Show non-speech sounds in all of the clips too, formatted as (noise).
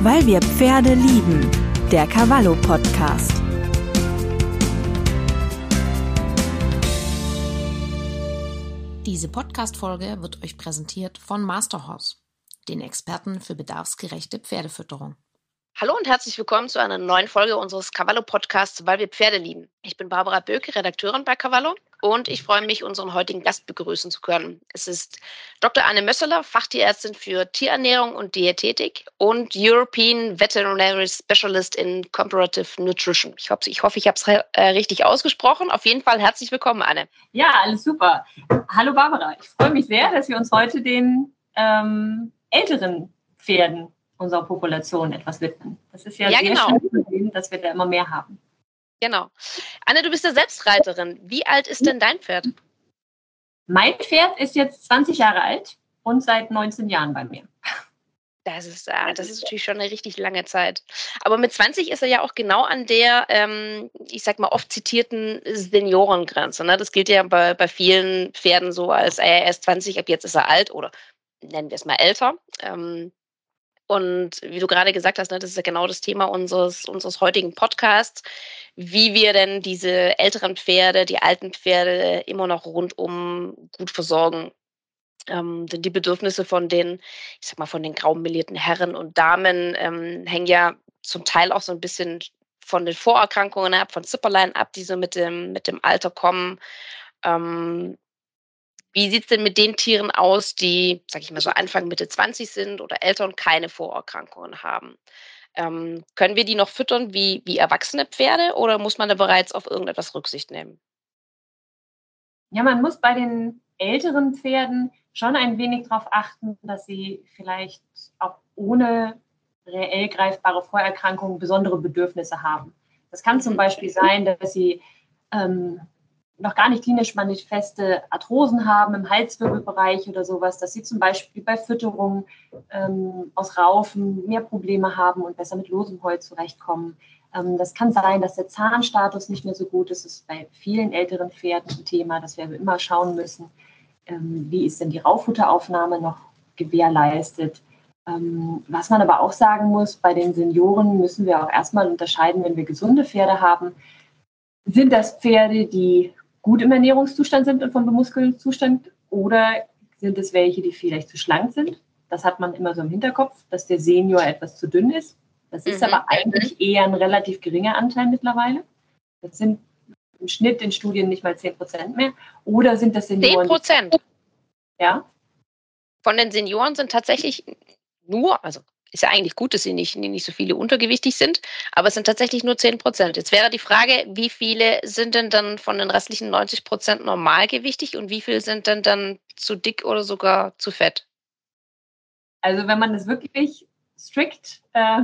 Weil wir Pferde lieben. Der Cavallo Podcast. Diese Podcast-Folge wird euch präsentiert von Masterhorse, den Experten für bedarfsgerechte Pferdefütterung. Hallo und herzlich willkommen zu einer neuen Folge unseres Cavallo Podcasts, weil wir Pferde lieben. Ich bin Barbara Böke, Redakteurin bei Cavallo und ich freue mich, unseren heutigen Gast begrüßen zu können. Es ist Dr. Anne Mösseler, Fachtierärztin für Tierernährung und Diätetik und European Veterinary Specialist in Comparative Nutrition. Ich hoffe, ich, hoffe, ich habe es äh, richtig ausgesprochen. Auf jeden Fall herzlich willkommen, Anne. Ja, alles super. Hallo Barbara. Ich freue mich sehr, dass wir uns heute den ähm, älteren Pferden unserer Population etwas widmen. Das ist ja, ja sehr genau. schön, dass wir da immer mehr haben. Genau. Anne, du bist ja selbst Reiterin. Wie alt ist denn dein Pferd? Mein Pferd ist jetzt 20 Jahre alt und seit 19 Jahren bei mir. Das ist, äh, das ist natürlich schon eine richtig lange Zeit. Aber mit 20 ist er ja auch genau an der, ähm, ich sag mal, oft zitierten Seniorengrenze. Ne? Das gilt ja bei, bei vielen Pferden so als, äh, er ist 20, ab jetzt ist er alt oder nennen wir es mal älter. Ähm, und wie du gerade gesagt hast, ne, das ist ja genau das Thema unseres, unseres heutigen Podcasts, wie wir denn diese älteren Pferde, die alten Pferde immer noch rundum gut versorgen. Ähm, denn die Bedürfnisse von den, ich sag mal, von den graumelierten Herren und Damen ähm, hängen ja zum Teil auch so ein bisschen von den Vorerkrankungen ab, von Zipperlein ab, die so mit dem, mit dem Alter kommen. Ähm, wie sieht es denn mit den Tieren aus, die, sag ich mal, so Anfang, Mitte 20 sind oder älter und keine Vorerkrankungen haben? Ähm, können wir die noch füttern wie, wie erwachsene Pferde oder muss man da bereits auf irgendetwas Rücksicht nehmen? Ja, man muss bei den älteren Pferden schon ein wenig darauf achten, dass sie vielleicht auch ohne reell greifbare Vorerkrankungen besondere Bedürfnisse haben. Das kann zum mhm. Beispiel sein, dass sie ähm, noch gar nicht klinisch manifeste Arthrosen haben im Halswirbelbereich oder sowas, dass sie zum Beispiel bei Fütterung ähm, aus Raufen mehr Probleme haben und besser mit losem Heu zurechtkommen. Ähm, das kann sein, dass der Zahnstatus nicht mehr so gut ist. Das ist bei vielen älteren Pferden ein Thema, dass wir immer schauen müssen, ähm, wie ist denn die Rauffutteraufnahme noch gewährleistet. Ähm, was man aber auch sagen muss, bei den Senioren müssen wir auch erstmal unterscheiden, wenn wir gesunde Pferde haben, sind das Pferde, die gut im Ernährungszustand sind und vom Bemuskelzustand oder sind es welche, die vielleicht zu schlank sind? Das hat man immer so im Hinterkopf, dass der Senior etwas zu dünn ist. Das ist mhm. aber eigentlich eher ein relativ geringer Anteil mittlerweile. Das sind im Schnitt in Studien nicht mal 10 Prozent mehr. Oder sind das Senioren? 10 Prozent? Ja. Von den Senioren sind tatsächlich nur, also ist ja eigentlich gut, dass sie nicht, nicht so viele untergewichtig sind, aber es sind tatsächlich nur 10 Prozent. Jetzt wäre die Frage, wie viele sind denn dann von den restlichen 90 Prozent normalgewichtig und wie viele sind denn dann zu dick oder sogar zu fett? Also wenn man das wirklich strikt äh,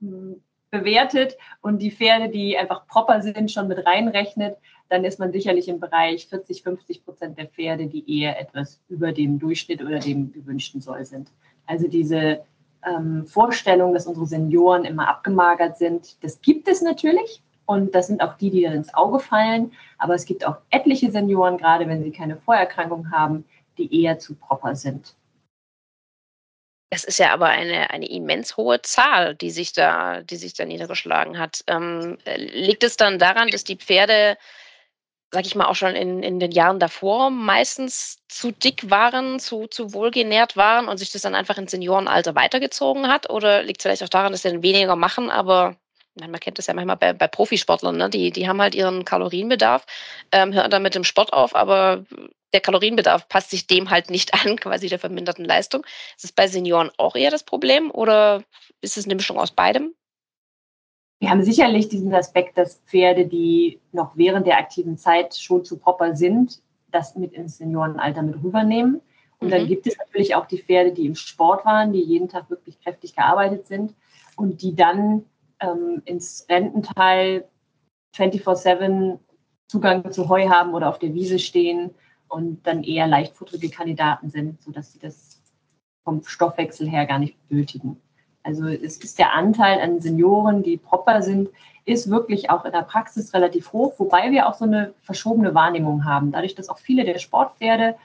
(laughs) bewertet und die Pferde, die einfach proper sind, schon mit reinrechnet, dann ist man sicherlich im Bereich 40, 50 Prozent der Pferde, die eher etwas über dem Durchschnitt oder dem gewünschten Soll sind. Also diese ähm, Vorstellung, dass unsere Senioren immer abgemagert sind. Das gibt es natürlich und das sind auch die, die ins Auge fallen. Aber es gibt auch etliche Senioren, gerade wenn sie keine Vorerkrankung haben, die eher zu proper sind. Das ist ja aber eine, eine immens hohe Zahl, die sich da, die sich da niedergeschlagen hat. Ähm, liegt es dann daran, dass die Pferde sag ich mal, auch schon in, in den Jahren davor meistens zu dick waren, zu, zu wohlgenährt waren und sich das dann einfach ins Seniorenalter weitergezogen hat? Oder liegt es vielleicht auch daran, dass sie dann weniger machen, aber man kennt das ja manchmal bei, bei Profisportlern, ne? die, die haben halt ihren Kalorienbedarf, ähm, hören dann mit dem Sport auf, aber der Kalorienbedarf passt sich dem halt nicht (laughs) an, quasi der verminderten Leistung. Ist es bei Senioren auch eher das Problem oder ist es eine Mischung aus beidem? Wir haben sicherlich diesen Aspekt, dass Pferde, die noch während der aktiven Zeit schon zu proper sind, das mit ins Seniorenalter mit rübernehmen. Und mhm. dann gibt es natürlich auch die Pferde, die im Sport waren, die jeden Tag wirklich kräftig gearbeitet sind und die dann ähm, ins Rententeil 24-7 Zugang zu Heu haben oder auf der Wiese stehen und dann eher leichtfutterige Kandidaten sind, sodass sie das vom Stoffwechsel her gar nicht benötigen. Also es ist der Anteil an Senioren, die proper sind, ist wirklich auch in der Praxis relativ hoch, wobei wir auch so eine verschobene Wahrnehmung haben. Dadurch, dass auch viele der Sportpferde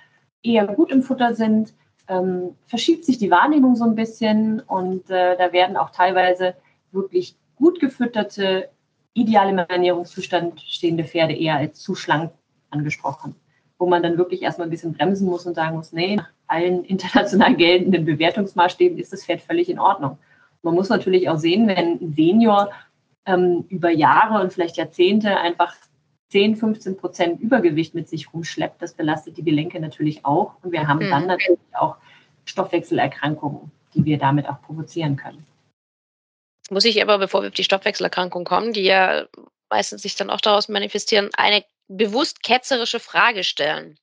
eher gut im Futter sind, ähm, verschiebt sich die Wahrnehmung so ein bisschen und äh, da werden auch teilweise wirklich gut gefütterte, ideal im Ernährungszustand stehende Pferde eher als zu schlank angesprochen, wo man dann wirklich erstmal ein bisschen bremsen muss und sagen muss, nee, nach allen (laughs) international geltenden Bewertungsmaßstäben ist das Pferd völlig in Ordnung. Man muss natürlich auch sehen, wenn ein Senior ähm, über Jahre und vielleicht Jahrzehnte einfach 10, 15 Prozent Übergewicht mit sich rumschleppt, das belastet die Gelenke natürlich auch. Und wir haben mhm. dann natürlich auch Stoffwechselerkrankungen, die wir damit auch provozieren können. Jetzt muss ich aber, bevor wir auf die Stoffwechselerkrankungen kommen, die ja meistens sich dann auch daraus manifestieren, eine bewusst ketzerische Frage stellen.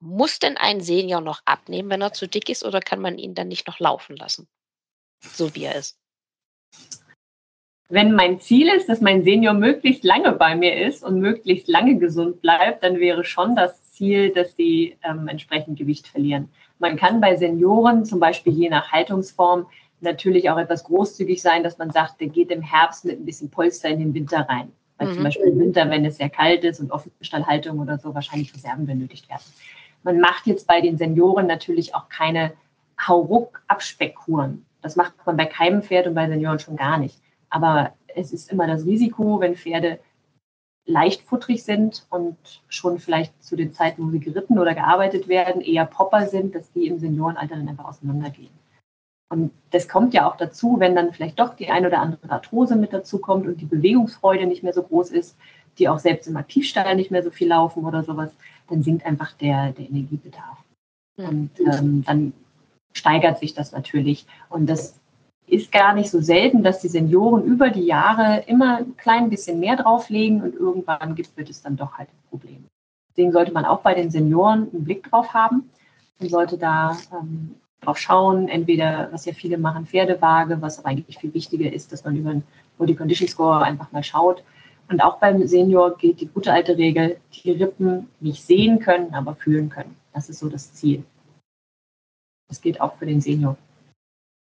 Muss denn ein Senior noch abnehmen, wenn er zu dick ist, oder kann man ihn dann nicht noch laufen lassen, so wie er ist? Wenn mein Ziel ist, dass mein Senior möglichst lange bei mir ist und möglichst lange gesund bleibt, dann wäre schon das Ziel, dass sie ähm, entsprechend Gewicht verlieren. Man kann bei Senioren zum Beispiel je nach Haltungsform natürlich auch etwas großzügig sein, dass man sagt, der geht im Herbst mit ein bisschen Polster in den Winter rein. Weil mhm. zum Beispiel im Winter, wenn es sehr kalt ist und Offenstallhaltung oder so, wahrscheinlich Reserven benötigt werden. Man macht jetzt bei den Senioren natürlich auch keine Hauruck-Abspeckkuren. Das macht man bei keinem Pferd und bei Senioren schon gar nicht. Aber es ist immer das Risiko, wenn Pferde leicht futterig sind und schon vielleicht zu den Zeiten, wo sie geritten oder gearbeitet werden, eher Popper sind, dass die im Seniorenalter dann einfach auseinandergehen. Und das kommt ja auch dazu, wenn dann vielleicht doch die ein oder andere Arthrose mit dazu kommt und die Bewegungsfreude nicht mehr so groß ist, die auch selbst im Aktivstall nicht mehr so viel laufen oder sowas, dann sinkt einfach der, der Energiebedarf. Und ähm, dann steigert sich das natürlich. Und das ist gar nicht so selten, dass die Senioren über die Jahre immer ein klein bisschen mehr drauflegen und irgendwann gibt, wird es dann doch halt ein Problem. Deswegen sollte man auch bei den Senioren einen Blick drauf haben und sollte da ähm, drauf schauen, entweder, was ja viele machen, Pferdewaage, was aber eigentlich viel wichtiger ist, dass man über einen Body Condition Score einfach mal schaut. Und auch beim Senior gilt die gute alte Regel, die Rippen nicht sehen können, aber fühlen können. Das ist so das Ziel. Das gilt auch für den Senior.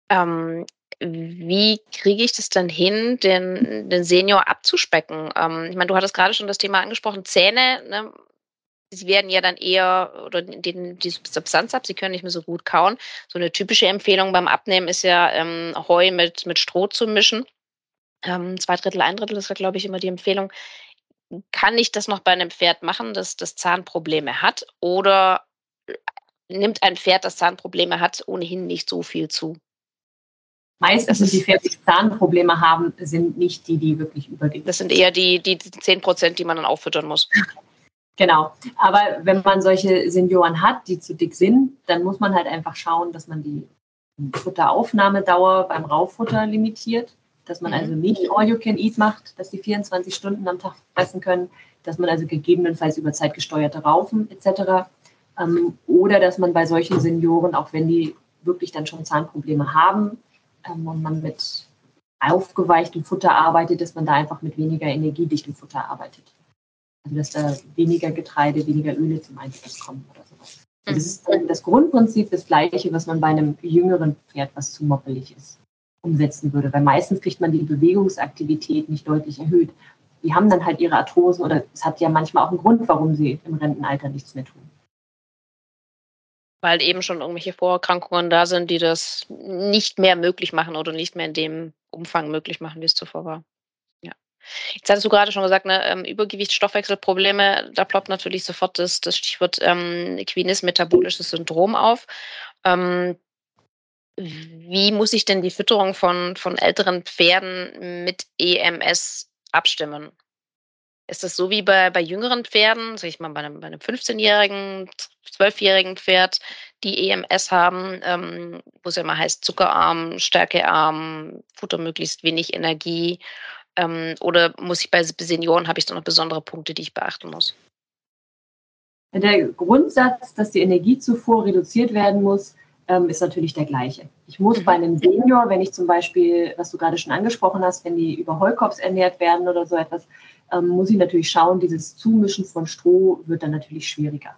Ähm, wie kriege ich das dann hin, den, den Senior abzuspecken? Ähm, ich meine, du hattest gerade schon das Thema angesprochen, Zähne, ne? sie werden ja dann eher oder den, die Substanz ab, sie können nicht mehr so gut kauen. So eine typische Empfehlung beim Abnehmen ist ja, ähm, Heu mit, mit Stroh zu mischen. Ähm, zwei Drittel, ein Drittel ist, glaube ich, immer die Empfehlung. Kann ich das noch bei einem Pferd machen, das, das Zahnprobleme hat? Oder nimmt ein Pferd, das Zahnprobleme hat, ohnehin nicht so viel zu? Meistens sind die Pferde, die Zahnprobleme haben, sind nicht die, die wirklich sind. Das sind eher die, die 10 Prozent, die man dann auffüttern muss. Genau. Aber wenn man solche Senioren hat, die zu dick sind, dann muss man halt einfach schauen, dass man die Futteraufnahmedauer beim Rauffutter limitiert, dass man mhm. also nicht All You Can Eat macht, dass die 24 Stunden am Tag fressen können, dass man also gegebenenfalls über zeitgesteuerte Raufen etc. Ähm, oder dass man bei solchen Senioren, auch wenn die wirklich dann schon Zahnprobleme haben, ähm, und man mit aufgeweichtem Futter arbeitet, dass man da einfach mit weniger energiedichtem Futter arbeitet. Also dass da weniger Getreide, weniger Öle zum Einsatz kommen oder sowas. Das ist das Grundprinzip das gleiche, was man bei einem jüngeren Pferd, was zu moppelig ist, umsetzen würde. Weil meistens kriegt man die Bewegungsaktivität nicht deutlich erhöht. Die haben dann halt ihre Arthrosen oder es hat ja manchmal auch einen Grund, warum sie im Rentenalter nichts mehr tun weil eben schon irgendwelche Vorerkrankungen da sind, die das nicht mehr möglich machen oder nicht mehr in dem Umfang möglich machen, wie es zuvor war. Ja. Jetzt hattest du gerade schon gesagt, ne, ähm, Übergewicht, Stoffwechselprobleme, da ploppt natürlich sofort das, das Stichwort ähm, Equinis metabolisches Syndrom auf. Ähm, wie muss ich denn die Fütterung von, von älteren Pferden mit EMS abstimmen? Ist das so wie bei, bei jüngeren Pferden, sag ich mal, bei einem, bei einem 15-jährigen, 12-jährigen Pferd, die EMS haben, ähm, wo es ja immer heißt, zuckerarm, stärkearm, Futter möglichst wenig Energie? Ähm, oder muss ich bei Senioren, habe ich da noch besondere Punkte, die ich beachten muss? Der Grundsatz, dass die Energiezufuhr reduziert werden muss, ähm, ist natürlich der gleiche. Ich muss mhm. bei einem Senior, wenn ich zum Beispiel, was du gerade schon angesprochen hast, wenn die über Heukops ernährt werden oder so etwas, ähm, muss ich natürlich schauen, dieses Zumischen von Stroh wird dann natürlich schwieriger.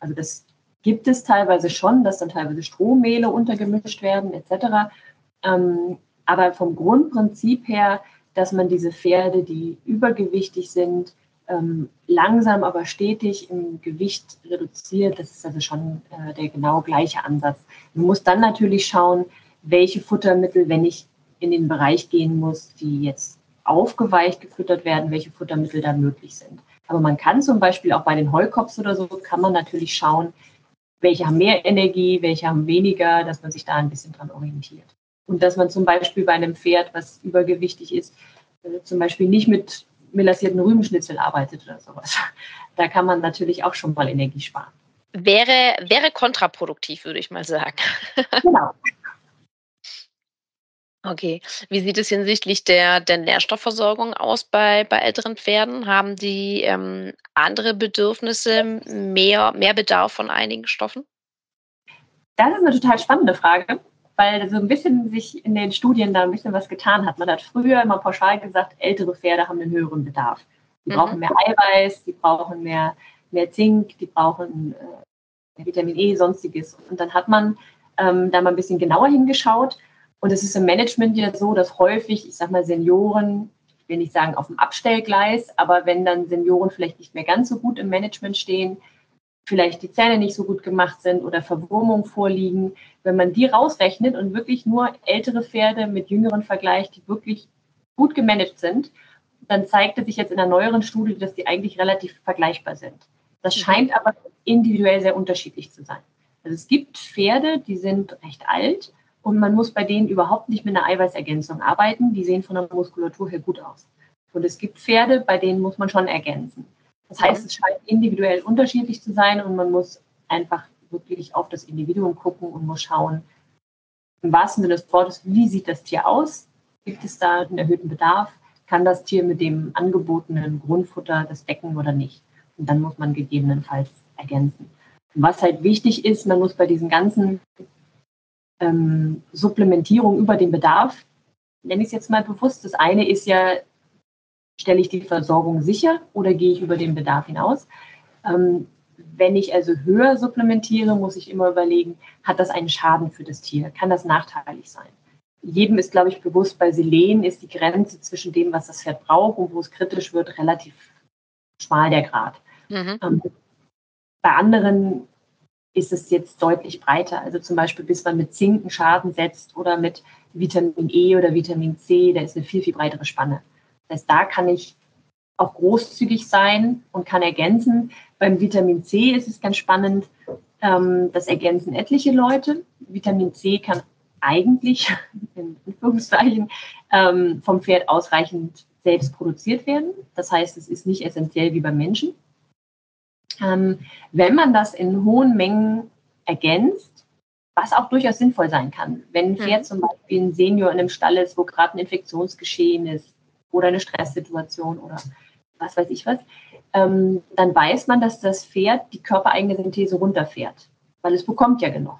Also das gibt es teilweise schon, dass dann teilweise Strohmehle untergemischt werden etc. Ähm, aber vom Grundprinzip her, dass man diese Pferde, die übergewichtig sind, ähm, langsam aber stetig im Gewicht reduziert. Das ist also schon äh, der genau gleiche Ansatz. Man muss dann natürlich schauen, welche Futtermittel, wenn ich in den Bereich gehen muss, die jetzt aufgeweicht gefüttert werden, welche Futtermittel da möglich sind. Aber man kann zum Beispiel auch bei den Heukops oder so, kann man natürlich schauen, welche haben mehr Energie, welche haben weniger, dass man sich da ein bisschen dran orientiert. Und dass man zum Beispiel bei einem Pferd, was übergewichtig ist, äh, zum Beispiel nicht mit melassierten Rübenschnitzel arbeitet oder sowas. (laughs) Da kann man natürlich auch schon mal Energie sparen. Wäre, wäre kontraproduktiv, würde ich mal sagen. Genau. (laughs) Okay. Wie sieht es hinsichtlich der, der Nährstoffversorgung aus bei, bei älteren Pferden? Haben die ähm, andere Bedürfnisse, mehr, mehr Bedarf von einigen Stoffen? Das ist eine total spannende Frage, weil so ein bisschen sich in den Studien da ein bisschen was getan hat. Man hat früher immer pauschal gesagt, ältere Pferde haben einen höheren Bedarf. Die mhm. brauchen mehr Eiweiß, die brauchen mehr, mehr Zink, die brauchen äh, Vitamin E, sonstiges. Und dann hat man ähm, da mal ein bisschen genauer hingeschaut und es ist im Management ja so, dass häufig, ich sag mal, Senioren, ich will nicht sagen auf dem Abstellgleis, aber wenn dann Senioren vielleicht nicht mehr ganz so gut im Management stehen, vielleicht die Zähne nicht so gut gemacht sind oder Verwurmungen vorliegen, wenn man die rausrechnet und wirklich nur ältere Pferde mit jüngeren vergleicht, die wirklich gut gemanagt sind, dann zeigte sich jetzt in einer neueren Studie, dass die eigentlich relativ vergleichbar sind. Das mhm. scheint aber individuell sehr unterschiedlich zu sein. Also es gibt Pferde, die sind recht alt und man muss bei denen überhaupt nicht mit einer Eiweißergänzung arbeiten. Die sehen von der Muskulatur her gut aus. Und es gibt Pferde, bei denen muss man schon ergänzen. Das heißt, es scheint individuell unterschiedlich zu sein und man muss einfach wirklich auf das Individuum gucken und muss schauen, im wahrsten Sinne des Wortes, wie sieht das Tier aus? Gibt es da einen erhöhten Bedarf? Kann das Tier mit dem angebotenen Grundfutter das decken oder nicht? Und dann muss man gegebenenfalls ergänzen. Und was halt wichtig ist, man muss bei diesen ganzen ähm, Supplementierung über den Bedarf, nenne ich es jetzt mal bewusst. Das eine ist ja, stelle ich die Versorgung sicher oder gehe ich über den Bedarf hinaus? Ähm, wenn ich also höher supplementiere, muss ich immer überlegen, hat das einen Schaden für das Tier? Kann das nachteilig sein? Jedem ist, glaube ich, bewusst, bei Selen ist die Grenze zwischen dem, was das Pferd braucht und wo es kritisch wird, relativ schmal der Grad. Mhm. Ähm, bei anderen ist es jetzt deutlich breiter. Also zum Beispiel, bis man mit Zink einen Schaden setzt oder mit Vitamin E oder Vitamin C, da ist eine viel, viel breitere Spanne. Das heißt, da kann ich auch großzügig sein und kann ergänzen. Beim Vitamin C ist es ganz spannend, ähm, das ergänzen etliche Leute. Vitamin C kann eigentlich, (laughs) in Anführungszeichen, ähm, vom Pferd ausreichend selbst produziert werden. Das heißt, es ist nicht essentiell wie beim Menschen. Ähm, wenn man das in hohen Mengen ergänzt, was auch durchaus sinnvoll sein kann. Wenn ein Pferd mhm. zum Beispiel ein Senior in einem Stall ist, wo gerade ein Infektionsgeschehen ist oder eine Stresssituation oder was weiß ich was, ähm, dann weiß man, dass das Pferd die körpereigene Synthese runterfährt, weil es bekommt ja genug.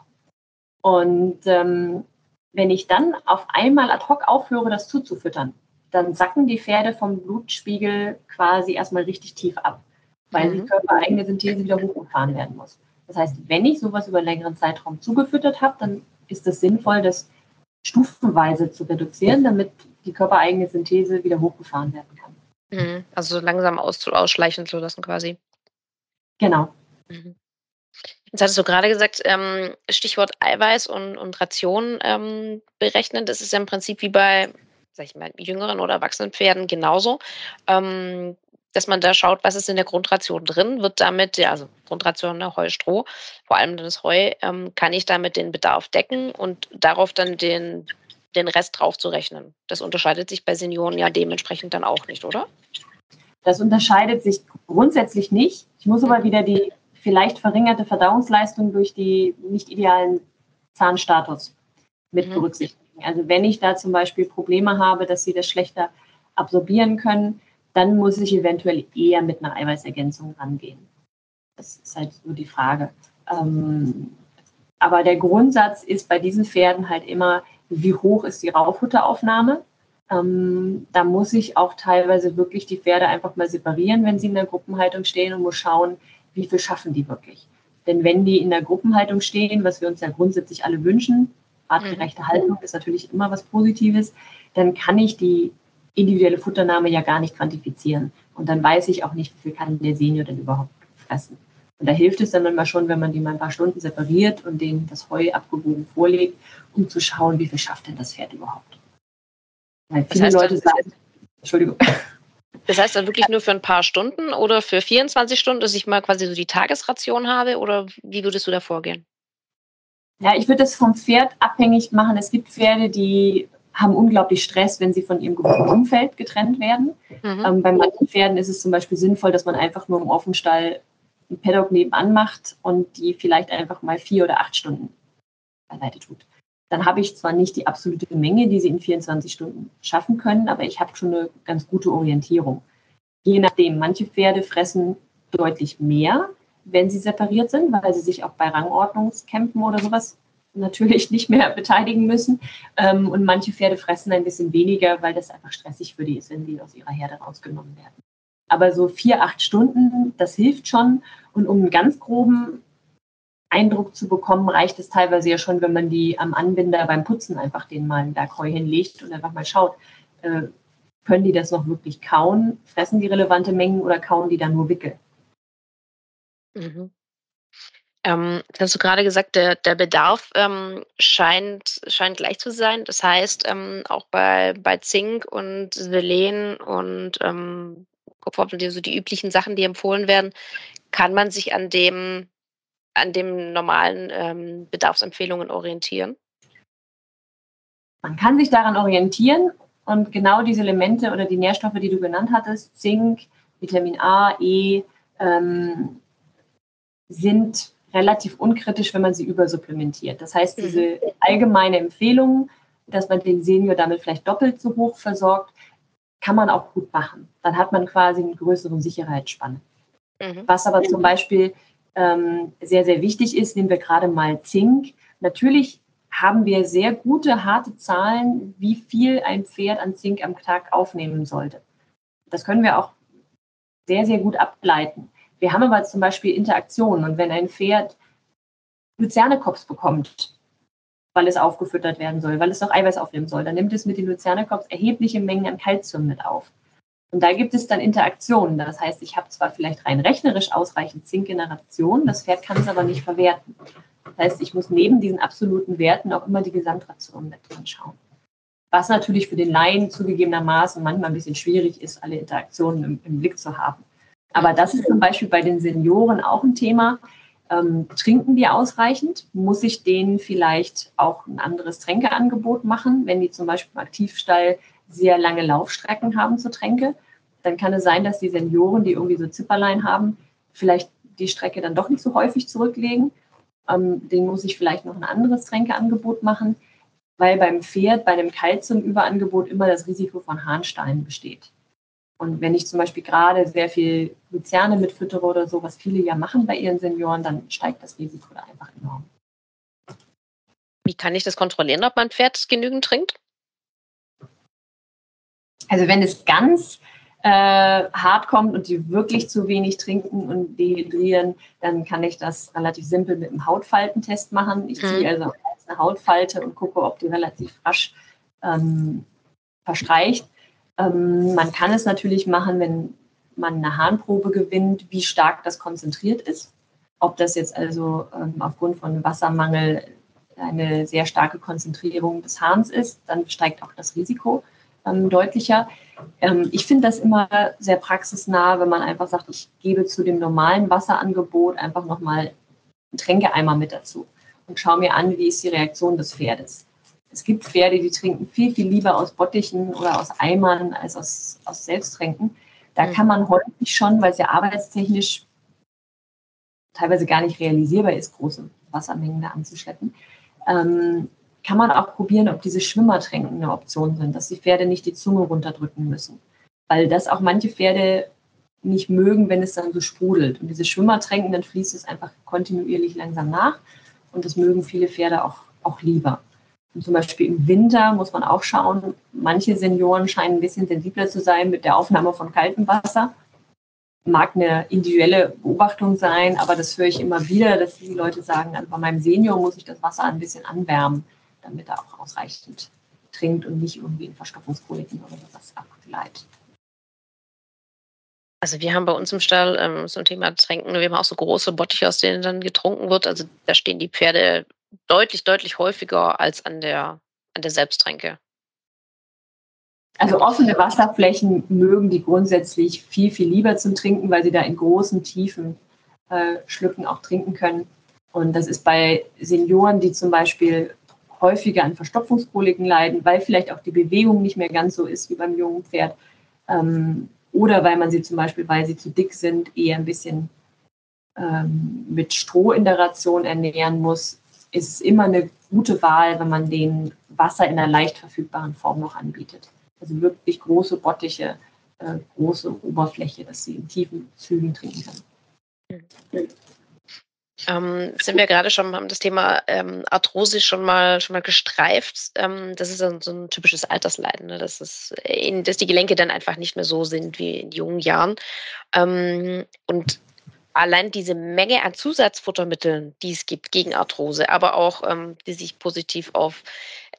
Und ähm, wenn ich dann auf einmal ad hoc aufhöre, das zuzufüttern, dann sacken die Pferde vom Blutspiegel quasi erstmal richtig tief ab weil mhm. die körpereigene Synthese wieder hochgefahren werden muss. Das heißt, wenn ich sowas über einen längeren Zeitraum zugefüttert habe, dann ist es sinnvoll, das stufenweise zu reduzieren, damit die körpereigene Synthese wieder hochgefahren werden kann. Mhm. Also langsam aus, ausschleichen zu lassen quasi. Genau. Mhm. Jetzt hattest du gerade gesagt, ähm, Stichwort Eiweiß und, und Ration ähm, berechnen. Das ist ja im Prinzip wie bei, sag ich mal, jüngeren oder erwachsenen Pferden genauso. Ähm, dass man da schaut, was ist in der Grundration drin, wird damit, ja, also Grundration, ne, Heu, Stroh, vor allem das Heu, ähm, kann ich damit den Bedarf decken und darauf dann den, den Rest drauf zu rechnen. Das unterscheidet sich bei Senioren ja dementsprechend dann auch nicht, oder? Das unterscheidet sich grundsätzlich nicht. Ich muss aber wieder die vielleicht verringerte Verdauungsleistung durch die nicht idealen Zahnstatus mit mhm. berücksichtigen. Also wenn ich da zum Beispiel Probleme habe, dass sie das schlechter absorbieren können, dann muss ich eventuell eher mit einer Eiweißergänzung rangehen. Das ist halt so die Frage. Ähm, aber der Grundsatz ist bei diesen Pferden halt immer, wie hoch ist die Raufutteraufnahme? Ähm, da muss ich auch teilweise wirklich die Pferde einfach mal separieren, wenn sie in der Gruppenhaltung stehen und muss schauen, wie viel schaffen die wirklich. Denn wenn die in der Gruppenhaltung stehen, was wir uns ja grundsätzlich alle wünschen, artgerechte mhm. Haltung ist natürlich immer was Positives, dann kann ich die individuelle Futternahme ja gar nicht quantifizieren. Und dann weiß ich auch nicht, wie viel kann der Senior denn überhaupt fressen. Und da hilft es dann manchmal schon, wenn man die mal ein paar Stunden separiert und denen das Heu abgewogen vorlegt, um zu schauen, wie viel schafft denn das Pferd überhaupt. Weil viele das heißt, Leute sagen, Entschuldigung. Das heißt dann wirklich nur für ein paar Stunden oder für 24 Stunden, dass ich mal quasi so die Tagesration habe oder wie würdest du da vorgehen? Ja, ich würde das vom Pferd abhängig machen. Es gibt Pferde, die haben unglaublich Stress, wenn sie von ihrem gewohnten Umfeld getrennt werden. Mhm. Ähm, bei manchen Pferden ist es zum Beispiel sinnvoll, dass man einfach nur im Offenstall einen Paddock nebenan macht und die vielleicht einfach mal vier oder acht Stunden beiseite tut. Dann habe ich zwar nicht die absolute Menge, die sie in 24 Stunden schaffen können, aber ich habe schon eine ganz gute Orientierung. Je nachdem, manche Pferde fressen deutlich mehr, wenn sie separiert sind, weil sie sich auch bei Rangordnungskämpfen oder sowas natürlich (laughs) nicht mehr beteiligen müssen. Ähm, und manche Pferde fressen ein bisschen weniger, weil das einfach stressig für die ist, wenn sie aus ihrer Herde rausgenommen werden. Aber so vier, acht Stunden, das hilft schon. Und um einen ganz groben Eindruck zu bekommen, reicht es teilweise ja schon, wenn man die am Anbinder beim Putzen einfach den mal einen Berg hinlegt und einfach mal schaut, äh, können die das noch wirklich kauen, fressen die relevante Mengen oder kauen die dann nur Wickel? Mhm. Ähm, hast du gerade gesagt, der, der Bedarf ähm, scheint, scheint gleich zu sein. Das heißt, ähm, auch bei, bei Zink und Selen und ähm, Kupfer, so die üblichen Sachen, die empfohlen werden, kann man sich an dem, an dem normalen ähm, Bedarfsempfehlungen orientieren? Man kann sich daran orientieren und genau diese Elemente oder die Nährstoffe, die du genannt hattest, Zink, Vitamin A, E, ähm, sind relativ unkritisch, wenn man sie übersupplementiert. Das heißt, diese mhm. allgemeine Empfehlung, dass man den Senior damit vielleicht doppelt so hoch versorgt, kann man auch gut machen. Dann hat man quasi eine größere Sicherheitsspanne. Mhm. Was aber zum Beispiel ähm, sehr, sehr wichtig ist, nehmen wir gerade mal Zink. Natürlich haben wir sehr gute, harte Zahlen, wie viel ein Pferd an Zink am Tag aufnehmen sollte. Das können wir auch sehr, sehr gut ableiten. Wir haben aber zum Beispiel Interaktionen und wenn ein Pferd Luzernekops bekommt, weil es aufgefüttert werden soll, weil es noch Eiweiß aufnehmen soll, dann nimmt es mit den Luzernekops erhebliche Mengen an Kalzium mit auf. Und da gibt es dann Interaktionen. Das heißt, ich habe zwar vielleicht rein rechnerisch ausreichend Zinkgeneration, das Pferd kann es aber nicht verwerten. Das heißt, ich muss neben diesen absoluten Werten auch immer die Gesamtration mit anschauen. Was natürlich für den Laien zugegebenermaßen manchmal ein bisschen schwierig ist, alle Interaktionen im, im Blick zu haben. Aber das ist zum Beispiel bei den Senioren auch ein Thema. Ähm, trinken die ausreichend? Muss ich denen vielleicht auch ein anderes Tränkeangebot machen, wenn die zum Beispiel im Aktivstall sehr lange Laufstrecken haben zur Tränke? Dann kann es sein, dass die Senioren, die irgendwie so Zipperlein haben, vielleicht die Strecke dann doch nicht so häufig zurücklegen. Ähm, den muss ich vielleicht noch ein anderes Tränkeangebot machen, weil beim Pferd bei einem Kalziumüberangebot immer das Risiko von Harnsteinen besteht. Und wenn ich zum Beispiel gerade sehr viel Luzerne mitfüttere oder so, was viele ja machen bei ihren Senioren, dann steigt das Risiko da einfach enorm. Wie kann ich das kontrollieren, ob mein Pferd genügend trinkt? Also wenn es ganz äh, hart kommt und die wirklich zu wenig trinken und dehydrieren, dann kann ich das relativ simpel mit einem Hautfaltentest machen. Ich ziehe mhm. also eine Hautfalte und gucke, ob die relativ rasch ähm, verstreicht. Ähm, man kann es natürlich machen, wenn man eine Harnprobe gewinnt, wie stark das konzentriert ist. Ob das jetzt also ähm, aufgrund von Wassermangel eine sehr starke Konzentrierung des Hahns ist, dann steigt auch das Risiko ähm, deutlicher. Ähm, ich finde das immer sehr praxisnah, wenn man einfach sagt, ich gebe zu dem normalen Wasserangebot einfach nochmal einen Tränkeeimer mit dazu und schaue mir an, wie ist die Reaktion des Pferdes. Es gibt Pferde, die trinken viel, viel lieber aus Bottichen oder aus Eimern als aus, aus Selbsttränken. Da mhm. kann man häufig schon, weil es ja arbeitstechnisch teilweise gar nicht realisierbar ist, große Wassermengen da anzuschleppen, ähm, kann man auch probieren, ob diese Schwimmertränken eine Option sind, dass die Pferde nicht die Zunge runterdrücken müssen. Weil das auch manche Pferde nicht mögen, wenn es dann so sprudelt. Und diese Schwimmertränken, dann fließt es einfach kontinuierlich langsam nach. Und das mögen viele Pferde auch, auch lieber. Und zum Beispiel im Winter muss man auch schauen, manche Senioren scheinen ein bisschen sensibler zu sein mit der Aufnahme von kaltem Wasser. Mag eine individuelle Beobachtung sein, aber das höre ich immer wieder, dass die Leute sagen, also bei meinem Senior muss ich das Wasser ein bisschen anwärmen, damit er auch ausreichend trinkt und nicht irgendwie in Verstopfungskoliken oder sowas abgleitet. Also wir haben bei uns im Stall ähm, ein Thema Tränken, wir haben auch so große Bottiche, aus denen dann getrunken wird. Also da stehen die Pferde deutlich, deutlich häufiger als an der, an der Selbsttränke. Also offene Wasserflächen mögen die grundsätzlich viel, viel lieber zum Trinken, weil sie da in großen, tiefen äh, Schlücken auch trinken können. Und das ist bei Senioren, die zum Beispiel häufiger an Verstopfungskoliken leiden, weil vielleicht auch die Bewegung nicht mehr ganz so ist wie beim jungen Pferd. Ähm, oder weil man sie zum Beispiel, weil sie zu dick sind, eher ein bisschen ähm, mit Stroh in der Ration ernähren muss, ist immer eine gute Wahl, wenn man den Wasser in einer leicht verfügbaren Form noch anbietet. Also wirklich große Bottiche, äh, große Oberfläche, dass sie in tiefen Zügen trinken können. Mhm. Ähm, sind wir gerade schon, haben das Thema ähm, Arthrose schon mal, schon mal gestreift. Ähm, das ist so ein typisches Altersleiden, ne? dass, es, dass die Gelenke dann einfach nicht mehr so sind wie in jungen Jahren. Ähm, und allein diese Menge an Zusatzfuttermitteln, die es gibt gegen Arthrose, aber auch ähm, die sich positiv auf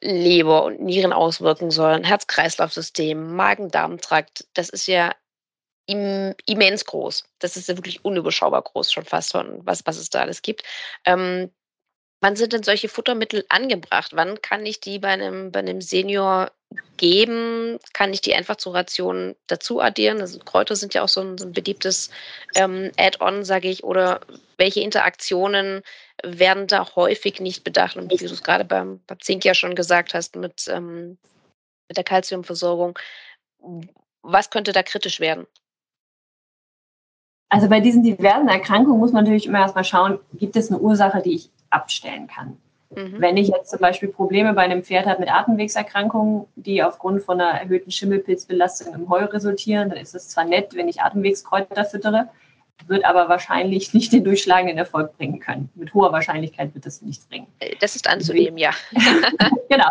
Leber und Nieren auswirken sollen, Herz-Kreislauf-System, Magen-Darm-Trakt, das ist ja im, immens groß. Das ist ja wirklich unüberschaubar groß schon fast von was, was es da alles gibt. Ähm, wann sind denn solche Futtermittel angebracht? Wann kann ich die bei einem, bei einem Senior geben? Kann ich die einfach zur Ration dazu addieren? Also Kräuter sind ja auch so ein, so ein beliebtes ähm, Add-on, sage ich. Oder welche Interaktionen werden da häufig nicht bedacht? Und wie du es gerade beim, beim Zink ja schon gesagt hast, mit, ähm, mit der Kalziumversorgung. Was könnte da kritisch werden? Also bei diesen diversen Erkrankungen muss man natürlich immer erstmal schauen, gibt es eine Ursache, die ich abstellen kann. Mhm. Wenn ich jetzt zum Beispiel Probleme bei einem Pferd habe mit Atemwegserkrankungen, die aufgrund von einer erhöhten Schimmelpilzbelastung im Heu resultieren, dann ist es zwar nett, wenn ich Atemwegskräuter füttere, wird aber wahrscheinlich (laughs) nicht den durchschlagenden Erfolg bringen können. Mit hoher Wahrscheinlichkeit wird es nichts bringen. Das ist anzunehmen, ja. (laughs) genau.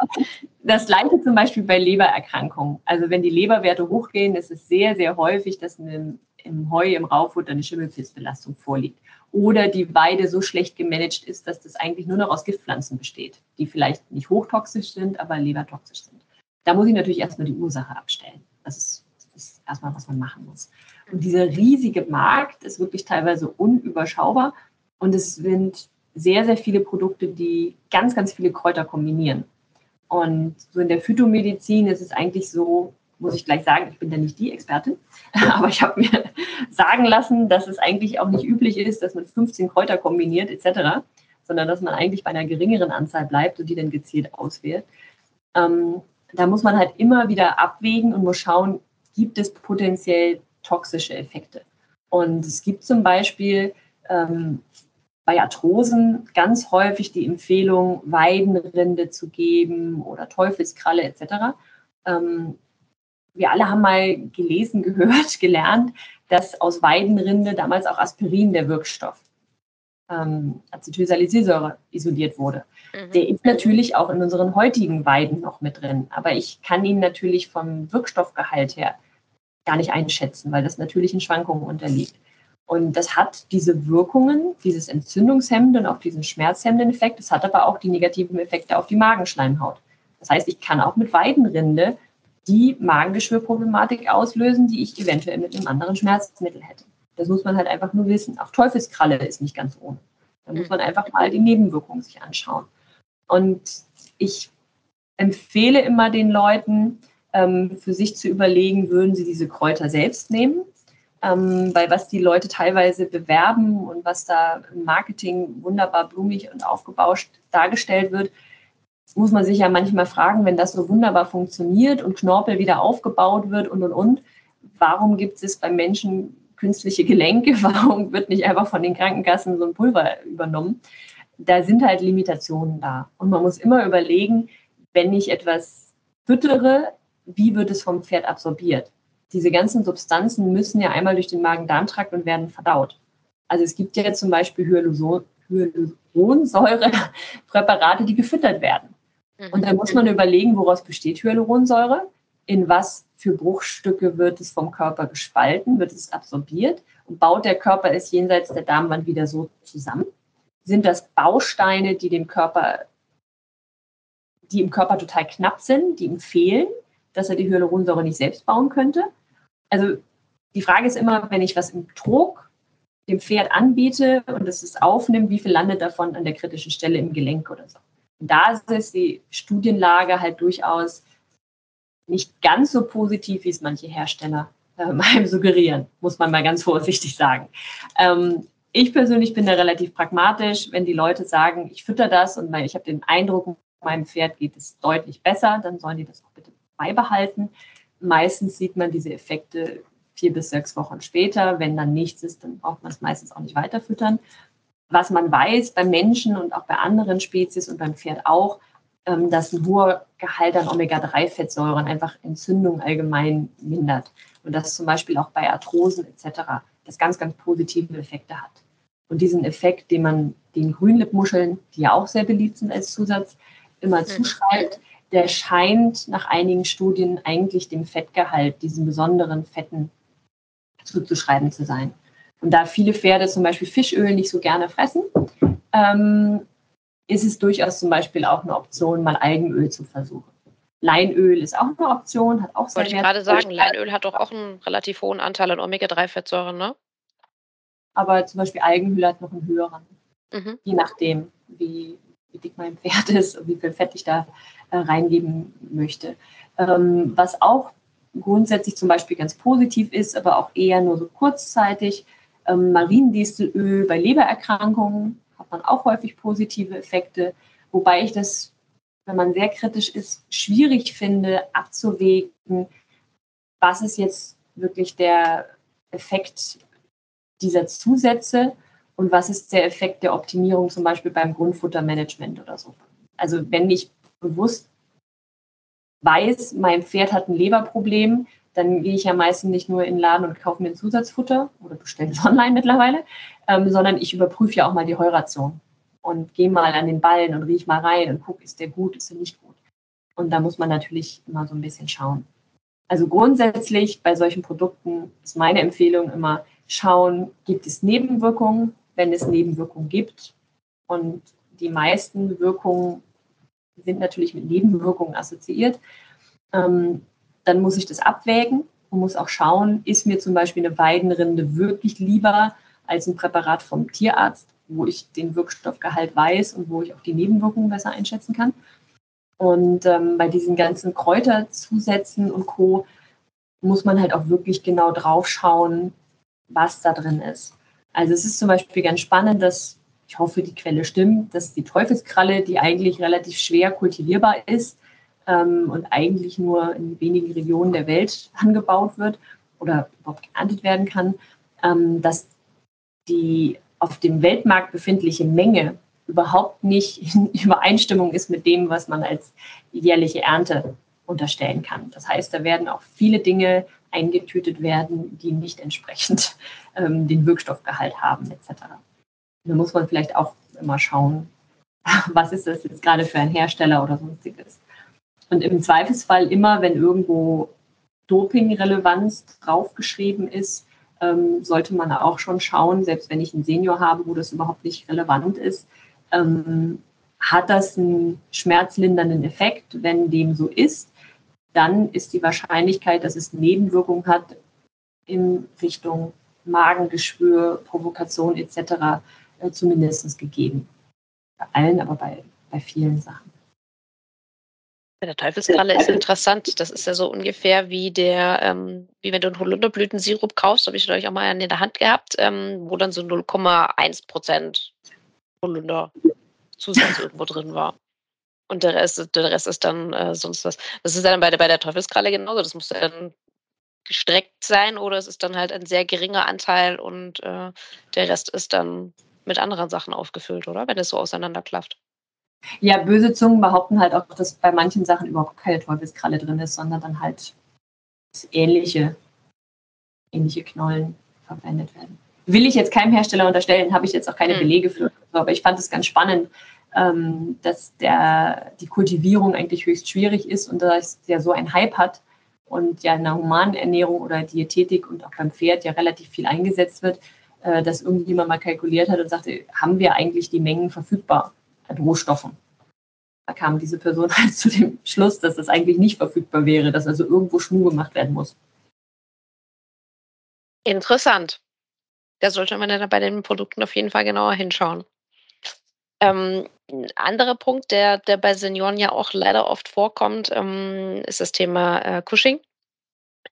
Das gleiche zum Beispiel bei Lebererkrankungen. Also wenn die Leberwerte hochgehen, ist es sehr, sehr häufig, dass eine im Heu, im Raufutter eine Schimmelpilzbelastung vorliegt. Oder die Weide so schlecht gemanagt ist, dass das eigentlich nur noch aus Giftpflanzen besteht, die vielleicht nicht hochtoxisch sind, aber lebertoxisch sind. Da muss ich natürlich erstmal die Ursache abstellen. Das ist, das ist erstmal, was man machen muss. Und dieser riesige Markt ist wirklich teilweise unüberschaubar und es sind sehr, sehr viele Produkte, die ganz, ganz viele Kräuter kombinieren. Und so in der Phytomedizin ist es eigentlich so, muss ich gleich sagen, ich bin da nicht die Expertin, (laughs) aber ich habe mir (laughs) sagen lassen, dass es eigentlich auch nicht üblich ist, dass man 15 Kräuter kombiniert etc., sondern dass man eigentlich bei einer geringeren Anzahl bleibt und die dann gezielt auswählt. Ähm, da muss man halt immer wieder abwägen und muss schauen, gibt es potenziell toxische Effekte. Und es gibt zum Beispiel ähm, bei Arthrosen ganz häufig die Empfehlung, Weidenrinde zu geben oder Teufelskralle etc. wir alle haben mal gelesen, (laughs) gehört, gelernt, dass aus Weidenrinde damals auch Aspirin, der Wirkstoff, ähm, Acetylsalicylsäure, isoliert wurde. Mhm. Der ist natürlich auch in unseren heutigen Weiden noch mit drin, aber ich kann ihn natürlich vom Wirkstoffgehalt her gar nicht einschätzen, weil das natürlichen Schwankungen unterliegt. Und das hat diese Wirkungen, dieses entzündungshemmende und auch diesen schmerzhemmenden Effekt. Es hat aber auch die negativen Effekte auf die Magenschleimhaut. Das heißt, ich kann auch mit Weidenrinde die Magengeschwürproblematik auslösen, die ich eventuell mit einem anderen Schmerzmittel hätte. Das muss man halt einfach nur wissen. Auch Teufelskralle ist nicht ganz ohne. Da muss man einfach mal die Nebenwirkungen sich anschauen. Und ich empfehle immer den Leuten, ähm, für sich zu überlegen, würden sie diese Kräuter selbst nehmen? Ähm, weil was die Leute teilweise bewerben und was da im Marketing wunderbar blumig und aufgebauscht dargestellt wird, muss man sich ja manchmal fragen, wenn das so wunderbar funktioniert und Knorpel wieder aufgebaut wird und und und, warum gibt es bei Menschen künstliche Gelenke? (laughs) Warum wird nicht einfach von den Krankenkassen so ein Pulver übernommen? Da sind halt Limitationen da. Und man muss immer überlegen, wenn ich etwas füttere, wie wird es vom Pferd absorbiert? Diese ganzen Substanzen müssen ja einmal durch den Magen-Darm-Trakt und werden verdaut. Also es gibt ja zum Beispiel Hyaluronsäure-Präparate, die gefüttert werden. Und da muss man überlegen, woraus besteht Hyaluronsäure, in was für Bruchstücke wird es vom Körper gespalten, wird es absorbiert und baut der Körper es jenseits der Darmwand wieder so zusammen? Sind das Bausteine, die dem Körper die im Körper total knapp sind, die ihm fehlen, dass er die Hyaluronsäure nicht selbst bauen könnte. Also die Frage ist immer, wenn ich was im Trog dem Pferd anbiete und es ist aufnimmt, wie viel landet davon an der kritischen Stelle im Gelenk oder so. Da ist die Studienlage halt durchaus nicht ganz so positiv, wie es manche Hersteller äh, (laughs) suggerieren, muss man mal ganz vorsichtig sagen. Ähm, ich persönlich bin da relativ pragmatisch. Wenn die Leute sagen, ich fütter das und ich habe den Eindruck, meinem Pferd geht es deutlich besser, dann sollen die das auch bitte beibehalten. Meistens sieht man diese Effekte vier bis sechs Wochen später. Wenn dann nichts ist, dann braucht man es meistens auch nicht weiter füttern. Was man weiß beim Menschen und auch bei anderen Spezies und beim Pferd auch, ähm, dass ein hoher Gehalt an Omega-3-Fettsäuren einfach Entzündung allgemein mindert. Und das zum Beispiel auch bei Arthrosen etc. das ganz, ganz positive Effekte hat. Und diesen Effekt, den man den Grünlippmuscheln, die ja auch sehr beliebt sind als Zusatz, immer mhm. zuschreibt, der scheint nach einigen Studien eigentlich dem Fettgehalt, diesen besonderen Fetten zuzuschreiben zu sein. Und da viele Pferde zum Beispiel Fischöl nicht so gerne fressen, ähm, ist es durchaus zum Beispiel auch eine Option, mal Algenöl zu versuchen. Leinöl ist auch eine Option, hat auch sehr Wollte ich gerade sagen, Leinöl hat doch auch einen relativ hohen Anteil an Omega-3-Fettsäuren, ne? Aber zum Beispiel Algenöl hat noch einen höheren. Mhm. Je nachdem, wie, wie dick mein Pferd (laughs) ist und wie viel Fett ich da äh, reingeben möchte. Ähm, was auch grundsätzlich zum Beispiel ganz positiv ist, aber auch eher nur so kurzzeitig, ähm, Mariendistelöl bei Lebererkrankungen hat man auch häufig positive Effekte, wobei ich das, wenn man sehr kritisch ist, schwierig finde abzuwägen, was ist jetzt wirklich der Effekt dieser Zusätze und was ist der Effekt der Optimierung zum Beispiel beim Grundfuttermanagement oder so. Also wenn ich bewusst weiß, mein Pferd hat ein Leberproblem, dann gehe ich ja meistens nicht nur in den Laden und kaufe mir ein Zusatzfutter oder bestelle es (laughs) online mittlerweile, ähm, sondern ich überprüfe ja auch mal die Heuration und gehe mal an den Ballen und rieche mal rein und gucke, ist der gut, ist der nicht gut. Und da muss man natürlich immer so ein bisschen schauen. Also grundsätzlich bei solchen Produkten ist meine Empfehlung immer schauen, gibt es Nebenwirkungen? Wenn es Nebenwirkungen gibt und die meisten Wirkungen sind natürlich mit Nebenwirkungen assoziiert, ähm, dann muss ich das abwägen und muss auch schauen, ist mir zum Beispiel eine Weidenrinde wirklich lieber als ein Präparat vom Tierarzt, wo ich den Wirkstoffgehalt weiß und wo ich auch die Nebenwirkungen besser einschätzen kann. Und ähm, bei diesen ganzen Kräuterzusätzen und Co. muss man halt auch wirklich genau drauf schauen, was da drin ist. Also es ist zum Beispiel ganz spannend, dass ich hoffe, die Quelle stimmt, dass die Teufelskralle, die eigentlich relativ schwer kultivierbar ist ähm, und eigentlich nur in wenigen Regionen der Welt (laughs) angebaut wird oder überhaupt geerntet werden kann, ähm, dass die auf dem Weltmarkt befindliche Menge überhaupt nicht in (laughs) Übereinstimmung ist mit dem, was man als jährliche Ernte unterstellen kann. Das heißt, da werden auch viele Dinge eingetütet werden, die nicht entsprechend (laughs) ähm, den Wirkstoffgehalt haben etc. Da muss man vielleicht auch immer schauen, was ist das jetzt gerade für ein Hersteller oder sonstiges. Und im Zweifelsfall immer, wenn irgendwo Doping-Relevanz draufgeschrieben ist, ähm, sollte man auch schon schauen, selbst wenn ich einen Senior habe, wo das überhaupt nicht relevant ist, ähm, hat das einen schmerzlindernden Effekt? Wenn dem so ist, dann ist die Wahrscheinlichkeit, dass es Nebenwirkungen hat in Richtung Magengeschwür, Provokation etc äh, zumindest gegeben. Bei allen, aber bei, bei vielen Sachen. Bei der Teufelskralle ist interessant. Das ist ja so ungefähr wie der, ähm, wie wenn du einen Holunderblütensirup kaufst, habe ich euch auch mal in der Hand gehabt, ähm, wo dann so 0,1 Prozent Holunderzusatz (laughs) irgendwo drin war. Und der Rest, der Rest ist dann äh, sonst was. Das ist dann bei der, bei der Teufelskralle genauso. Das muss dann gestreckt sein oder es ist dann halt ein sehr geringer Anteil und äh, der Rest ist dann mit anderen Sachen aufgefüllt, oder? Wenn es so auseinanderklafft. Ja, böse Zungen behaupten halt auch, dass bei manchen Sachen überhaupt keine Teufelskralle drin ist, sondern dann halt ähnliche, ähnliche Knollen verwendet werden. Will ich jetzt keinem Hersteller unterstellen, habe ich jetzt auch keine hm. Belege für. Aber ich fand es ganz spannend, ähm, dass der, die Kultivierung eigentlich höchst schwierig ist und dass es ja so einen Hype hat und ja in der humanen Ernährung oder Diätetik und auch beim Pferd ja relativ viel eingesetzt wird, äh, dass irgendjemand mal kalkuliert hat und sagte, haben wir eigentlich die Mengen verfügbar an Rohstoffen? da kam diese Person (laughs) halt zu dem Schluss, dass das eigentlich nicht verfügbar wäre, dass also irgendwo Schmuh gemacht werden muss. Interessant. Da sollte man dann bei den Produkten auf jeden Fall genauer hinschauen. Ähm, ein anderer Punkt, der, der bei Senioren ja auch leider oft vorkommt, ähm, ist das Thema äh, Cushing.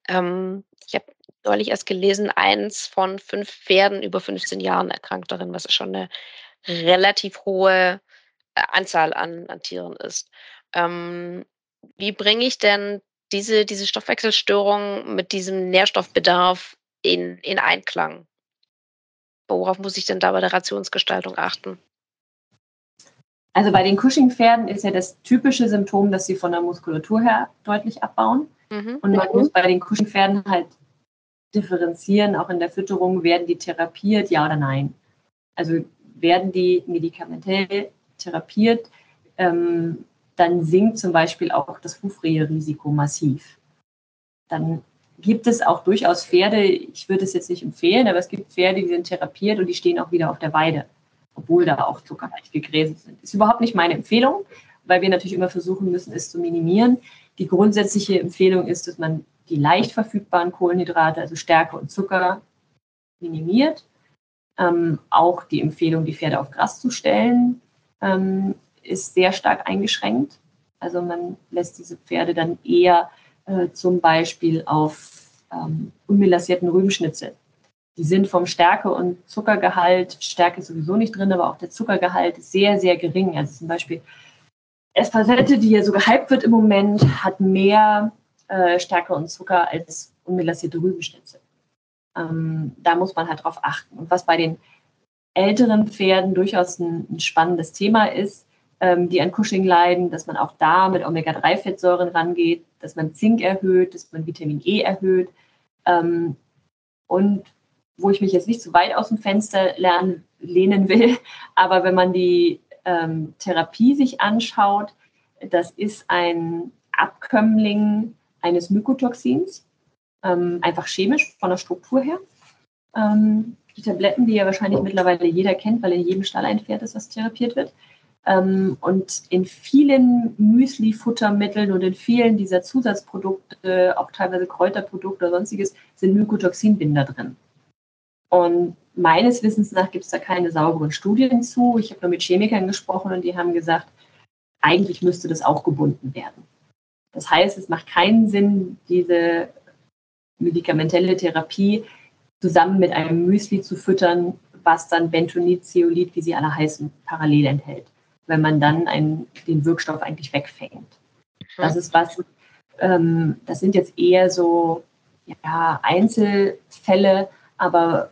Ähm, ich habe neulich erst gelesen, eins von fünf Pferden über 15 Jahren erkrankt darin, was schon eine relativ hohe Anzahl an, an Tieren ist. Ähm, wie bringe ich denn diese, diese Stoffwechselstörung mit diesem Nährstoffbedarf in, in Einklang? Worauf muss ich denn da bei der Rationsgestaltung achten? Also bei den Cushing-Pferden ist ja das typische Symptom, dass sie von der Muskulatur her deutlich abbauen. Mhm. Und man muss bei den Cushing-Pferden halt differenzieren, auch in der Fütterung, werden die therapiert, ja oder nein. Also werden die medikamentell therapiert, ähm, dann sinkt zum Beispiel auch das Hufrehe-Risiko massiv. Dann gibt es auch durchaus Pferde, ich würde es jetzt nicht empfehlen, aber es gibt Pferde, die sind therapiert und die stehen auch wieder auf der Weide obwohl da auch zuckerhaltige Gräser sind. Ist überhaupt nicht meine Empfehlung, weil wir natürlich immer versuchen müssen, es zu minimieren. Die grundsätzliche Empfehlung ist, dass man die leicht verfügbaren Kohlenhydrate, also Stärke und Zucker, minimiert. Ähm, auch die Empfehlung, die Pferde auf Gras zu stellen, ähm, ist sehr stark eingeschränkt. Also man lässt diese Pferde dann eher äh, zum Beispiel auf ähm, unmelassierten Rübenschnitzel die sind vom Stärke- und Zuckergehalt, Stärke ist sowieso nicht drin, aber auch der Zuckergehalt ist sehr, sehr gering. Also zum Beispiel Espasette, die ja so gehypt wird im Moment, hat mehr äh, Stärke und Zucker als unmelassierte Rübenschnitzel. Ähm, da muss man halt drauf achten. Und was bei den älteren Pferden durchaus ein, ein spannendes Thema ist, ähm, die an Cushing leiden, dass man auch da mit Omega-3-Fettsäuren rangeht, dass man Zink erhöht, dass man Vitamin E erhöht. Ähm, und wo ich mich jetzt nicht zu weit aus dem Fenster lernen, lehnen will, (laughs) aber wenn man die ähm, Therapie sich anschaut, das ist ein Abkömmling eines Mykotoxins, ähm, einfach chemisch von der Struktur her. Die Tabletten, die ja wahrscheinlich mittlerweile jeder kennt, weil in jedem Stall ein Pferd ist, das therapiert wird. Ähm, und in vielen Müsli-Futtermitteln und in vielen dieser Zusatzprodukte, auch teilweise Kräuterprodukte oder sonstiges, sind Mykotoxinbinder drin. Und meines Wissens nach gibt es da keine sauberen Studien zu. Ich habe nur mit Chemikern gesprochen und die haben gesagt, eigentlich müsste das auch gebunden werden. Das heißt, es macht keinen Sinn, diese medikamentelle Therapie zusammen mit einem Müsli zu füttern, was dann Bentonit, Zeolit, wie sie alle heißen, parallel enthält, wenn man dann einen, den Wirkstoff eigentlich wegfängt. Das ist was, ähm, das sind jetzt eher so ja, Einzelfälle, aber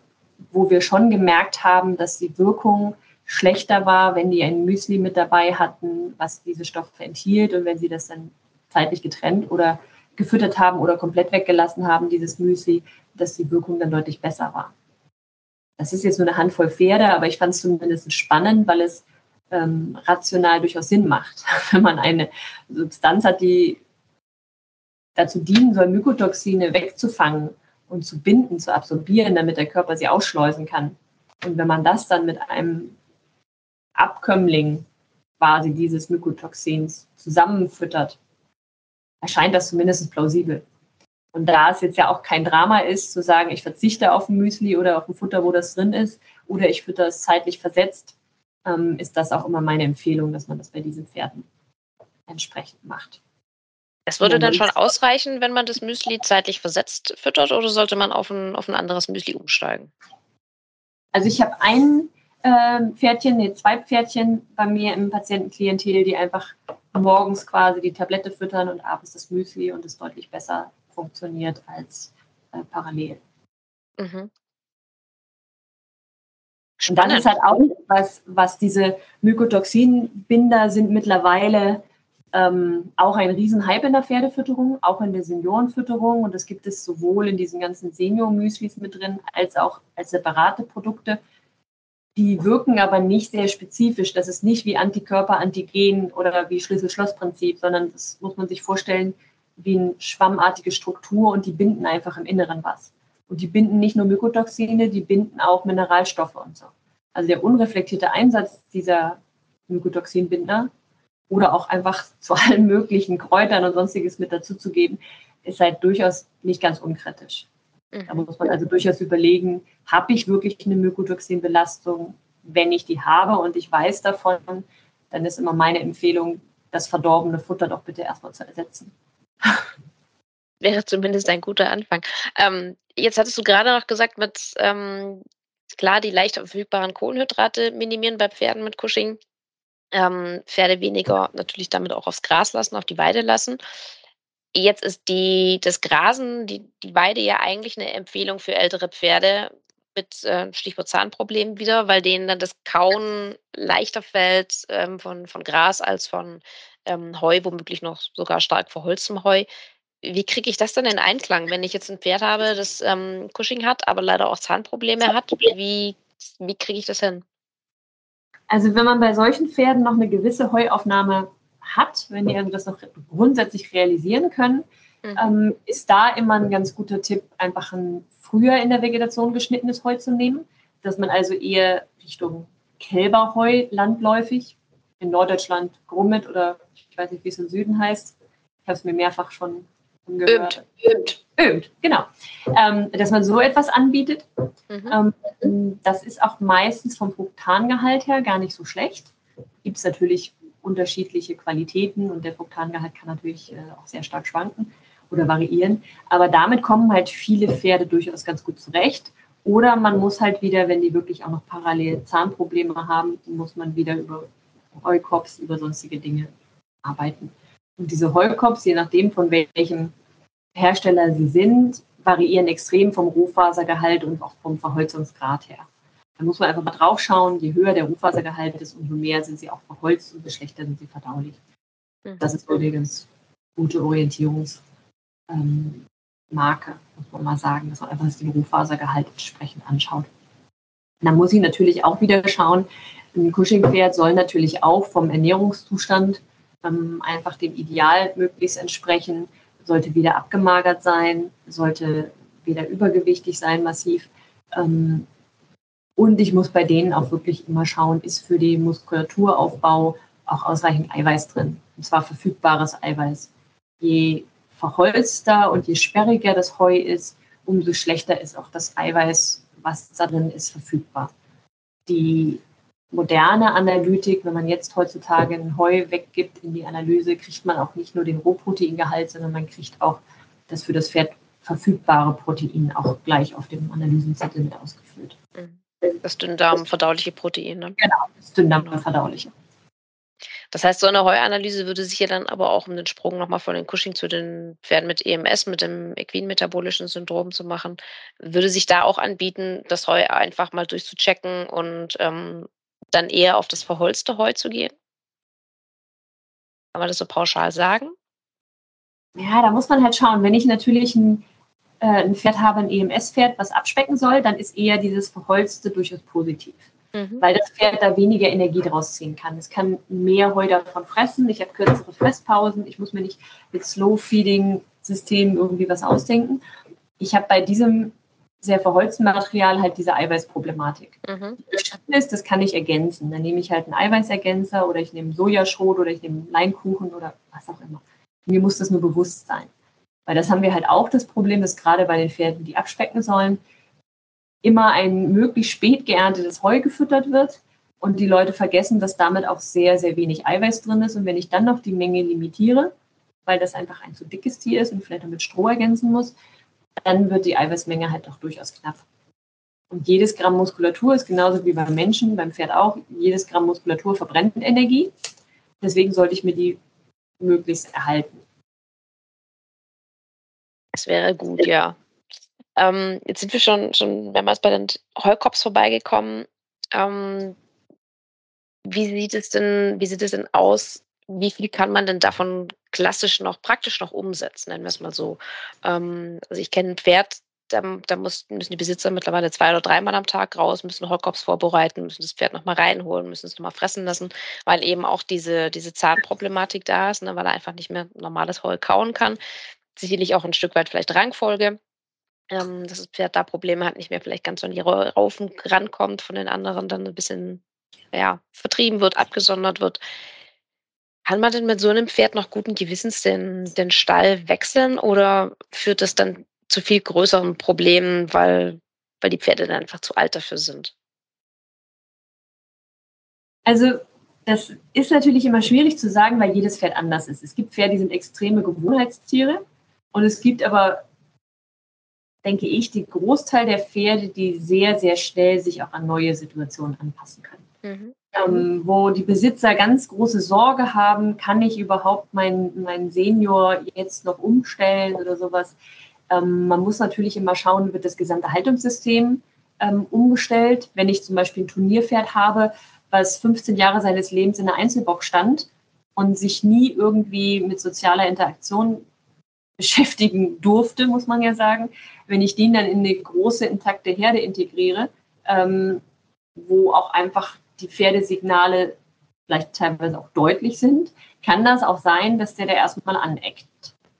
wo wir schon gemerkt haben, dass die Wirkung schlechter war, wenn die ein Müsli mit dabei hatten, was diese Stoffe enthielt und wenn sie das dann zeitlich getrennt oder gefüttert haben oder komplett weggelassen haben, dieses Müsli, dass die Wirkung dann deutlich besser war. Das ist jetzt nur eine Handvoll Pferde, aber ich fand es zumindest spannend, weil es ähm, rational durchaus Sinn macht, (laughs) wenn man eine Substanz hat, die dazu dienen soll, Mykotoxine wegzufangen und zu binden, zu absorbieren, damit der Körper sie ausschleusen kann. Und wenn man das dann mit einem Abkömmling quasi dieses Mykotoxins zusammenfüttert, erscheint das zumindest plausibel. Und da es jetzt ja auch kein Drama ist, zu sagen, ich verzichte auf ein Müsli oder auf ein Futter, wo das drin ist, oder ich fütter es zeitlich versetzt, ähm, ist das auch immer meine Empfehlung, dass man das bei diesen Pferden entsprechend macht. Es würde dann schon ausreichen, wenn man das Müsli zeitlich versetzt füttert oder sollte man auf ein, auf ein anderes Müsli umsteigen? Also ich habe ein äh, Pferdchen, nee, zwei Pferdchen bei mir im Patientenklientel, die einfach morgens quasi die Tablette füttern und abends das Müsli und es deutlich besser funktioniert als äh, parallel. Mhm. Und dann ist halt auch was, was diese Mykotoxinbinder sind mittlerweile ähm, auch ein Riesenhype in der Pferdefütterung, auch in der Seniorenfütterung. Und das gibt es sowohl in diesen ganzen Senior-Müslis mit drin, als auch als separate Produkte. Die wirken aber nicht sehr spezifisch. Das ist nicht wie Antikörper, Antigen oder wie Schlüssel-Schloss-Prinzip, sondern das muss man sich vorstellen wie eine schwammartige Struktur und die binden einfach im Inneren was. Und die binden nicht nur Mykotoxine, die binden auch Mineralstoffe und so. Also der unreflektierte Einsatz dieser Mykotoxinbinder oder auch einfach (laughs) zu allen möglichen Kräutern und sonstiges mit dazu zu geben, ist halt durchaus nicht ganz unkritisch. Da mhm. muss man also durchaus überlegen, habe ich wirklich eine Mykotoxinbelastung? Wenn ich die habe und ich weiß davon, dann ist immer meine Empfehlung, das verdorbene Futter doch bitte erstmal zu ersetzen. Wäre zumindest ein guter Anfang. Ähm, jetzt hattest du gerade noch gesagt, mit ähm, klar, die leicht verfügbaren Kohlenhydrate minimieren bei Pferden mit Cushing. Ähm, Pferde weniger natürlich damit auch aufs Gras lassen, auf die Weide lassen. Jetzt ist die, das Grasen, die, die Weide ja eigentlich eine Empfehlung für ältere Pferde mit äh, Stichwort Zahnproblemen wieder, weil denen dann das Kauen leichter fällt ähm, von, von Gras als von ähm, Heu, womöglich noch sogar stark verholztem Heu. Wie kriege ich das dann in Einklang, wenn ich jetzt ein Pferd habe, das ähm, Cushing hat, aber leider auch Zahnprobleme hat? Wie, wie kriege ich das hin? Also wenn man bei solchen Pferden noch eine gewisse Heuaufnahme hat, wenn die also das noch grundsätzlich realisieren können, mhm. ähm, ist da immer ein ganz guter Tipp, einfach ein früher in der Vegetation geschnittenes Heu zu nehmen, dass man also eher Richtung Kälberheu landläufig, in Norddeutschland Grummet oder ich weiß nicht, wie es im Süden heißt. Ich habe es mir mehrfach schon gehört. Ömt. Ömt, genau. Ähm, dass man so etwas anbietet. Mhm. Ähm, das ist auch meistens vom Fruktangehalt her gar nicht so schlecht. Gibt es natürlich unterschiedliche Qualitäten und der Fruktangehalt kann natürlich äh, auch sehr stark schwanken oder variieren. Aber damit kommen halt viele Pferde durchaus ganz gut zurecht. Oder man muss halt wieder, wenn die wirklich auch noch parallel Zahnprobleme haben, muss man wieder über Heukops, über sonstige Dinge arbeiten. Und diese Heukops, je nachdem von welchem Hersteller sie sind, variieren extrem vom Rohfasergehalt und auch vom Verholzungsgrad her. Da muss man einfach mal drauf schauen, je höher der Rohfasergehalt ist, umso mehr sind sie auch verholzt und umso schlechter sind sie verdaulich. Mhm. Das ist ganz gute Orientierungsmarke, ähm, muss man mal sagen, dass man einfach den Rohfasergehalt entsprechend anschaut. Und dann muss ich natürlich auch wieder schauen, ein Cushing-Pferd soll natürlich auch vom Ernährungszustand ähm, einfach dem Ideal möglichst entsprechen, sollte wieder abgemagert sein, sollte weder übergewichtig sein, massiv. Ähm, und ich muss bei denen auch wirklich immer schauen, ist für den Muskulaturaufbau auch ausreichend Eiweiß drin. Und zwar verfügbares Eiweiß. Je verholzter und je sperriger das Heu ist, umso schlechter ist auch das Eiweiß, was da drin ist, verfügbar. Die moderne Analytik, wenn man jetzt heutzutage ein Heu weggibt in die Analyse, kriegt man auch nicht nur den Rohproteingehalt, sondern man kriegt auch das für das Pferd verfügbare Protein auch gleich auf dem Analysenzettel mit ausgefüllt. Mhm. Das Dünndarm-verdauliche Protein. Ne? Genau, das Dünndarm-verdauliche. Das heißt, so eine Heuanalyse würde sich ja dann aber auch um den Sprung nochmal von den Cushing zu den Pferden mit EMS, mit dem equin-metabolischen Syndrom zu machen, würde sich da auch anbieten, das Heu einfach mal durchzuchecken und ähm, dann eher auf das verholzte Heu zu gehen? Kann man das so pauschal sagen? Ja, da muss man halt schauen. Wenn ich natürlich ein, äh, ein Pferd habe, ein EMS-Pferd, was abspecken soll, dann ist eher dieses verholzte durchaus positiv. Mhm. Weil das Pferd da weniger Energie draus ziehen kann. Es kann mehr Heu davon fressen. Ich habe kürzere Fresspausen. Ich muss mir nicht mit Slow-Feeding-Systemen irgendwie was ausdenken. Ich habe bei diesem sehr verholzten Material halt diese Eiweißproblematik. Mhm. ist, das kann ich ergänzen. Dann nehme ich halt einen Eiweißergänzer oder ich nehme Sojaschrot oder ich nehme Leinkuchen oder was auch immer. Mir muss das nur bewusst sein. Weil das haben wir halt auch das Problem, dass gerade bei den Pferden, die abspecken sollen, immer ein möglichst spät geerntetes Heu gefüttert wird und die Leute vergessen, dass damit auch sehr, sehr wenig Eiweiß drin ist. Und wenn ich dann noch die Menge limitiere, weil das einfach ein zu dickes Tier ist und vielleicht damit Stroh ergänzen muss, dann wird die Eiweißmenge halt auch durchaus knapp. Und jedes Gramm Muskulatur ist genauso wie beim Menschen, beim Pferd auch, jedes Gramm Muskulatur verbrennt Energie. Deswegen sollte ich mir die möglichst erhalten. Das wäre gut, ja. Ähm, jetzt sind wir schon, schon mehrmals bei den Heukops vorbeigekommen. Ähm, wie sieht es denn, wie sieht es denn aus? Wie viel kann man denn davon klassisch noch, praktisch noch umsetzen, nennen wir es mal so? Ähm, also ich kenne ein Pferd, da, da muss, müssen die Besitzer mittlerweile zwei oder dreimal am Tag raus, müssen Heukops vorbereiten, müssen das Pferd nochmal reinholen, müssen es nochmal fressen lassen, weil eben auch diese, diese Zahnproblematik da ist, ne, weil er einfach nicht mehr normales Heu kauen kann. Sicherlich auch ein Stück weit vielleicht Rangfolge ähm, dass das Pferd da Probleme hat, nicht mehr vielleicht ganz an die Raufen rankommt von den anderen, dann ein bisschen ja, vertrieben wird, abgesondert wird. Kann man denn mit so einem Pferd noch guten Gewissens den, den Stall wechseln oder führt das dann zu viel größeren Problemen, weil, weil die Pferde dann einfach zu alt dafür sind? Also das ist natürlich immer schwierig zu sagen, weil jedes Pferd anders ist. Es gibt Pferde, die sind extreme Gewohnheitstiere und es gibt aber, denke ich, den Großteil der Pferde, die sehr, sehr schnell sich auch an neue Situationen anpassen können. Mhm ähm, wo die Besitzer ganz große Sorge haben, kann ich überhaupt meinen mein Senior jetzt noch umstellen oder sowas. Ähm, man muss natürlich immer schauen, wird das gesamte Haltungssystem ähm, umgestellt. Wenn ich zum Beispiel ein Turnierpferd habe, was 15 Jahre seines Lebens in der Einzelbox stand und sich nie irgendwie mit sozialer Interaktion (laughs) beschäftigen durfte, muss man ja sagen. Wenn ich den dann in eine große, intakte Herde integriere, ähm, wo auch einfach die Pferdesignale vielleicht teilweise auch deutlich sind, kann das auch sein, dass der da erstmal aneckt.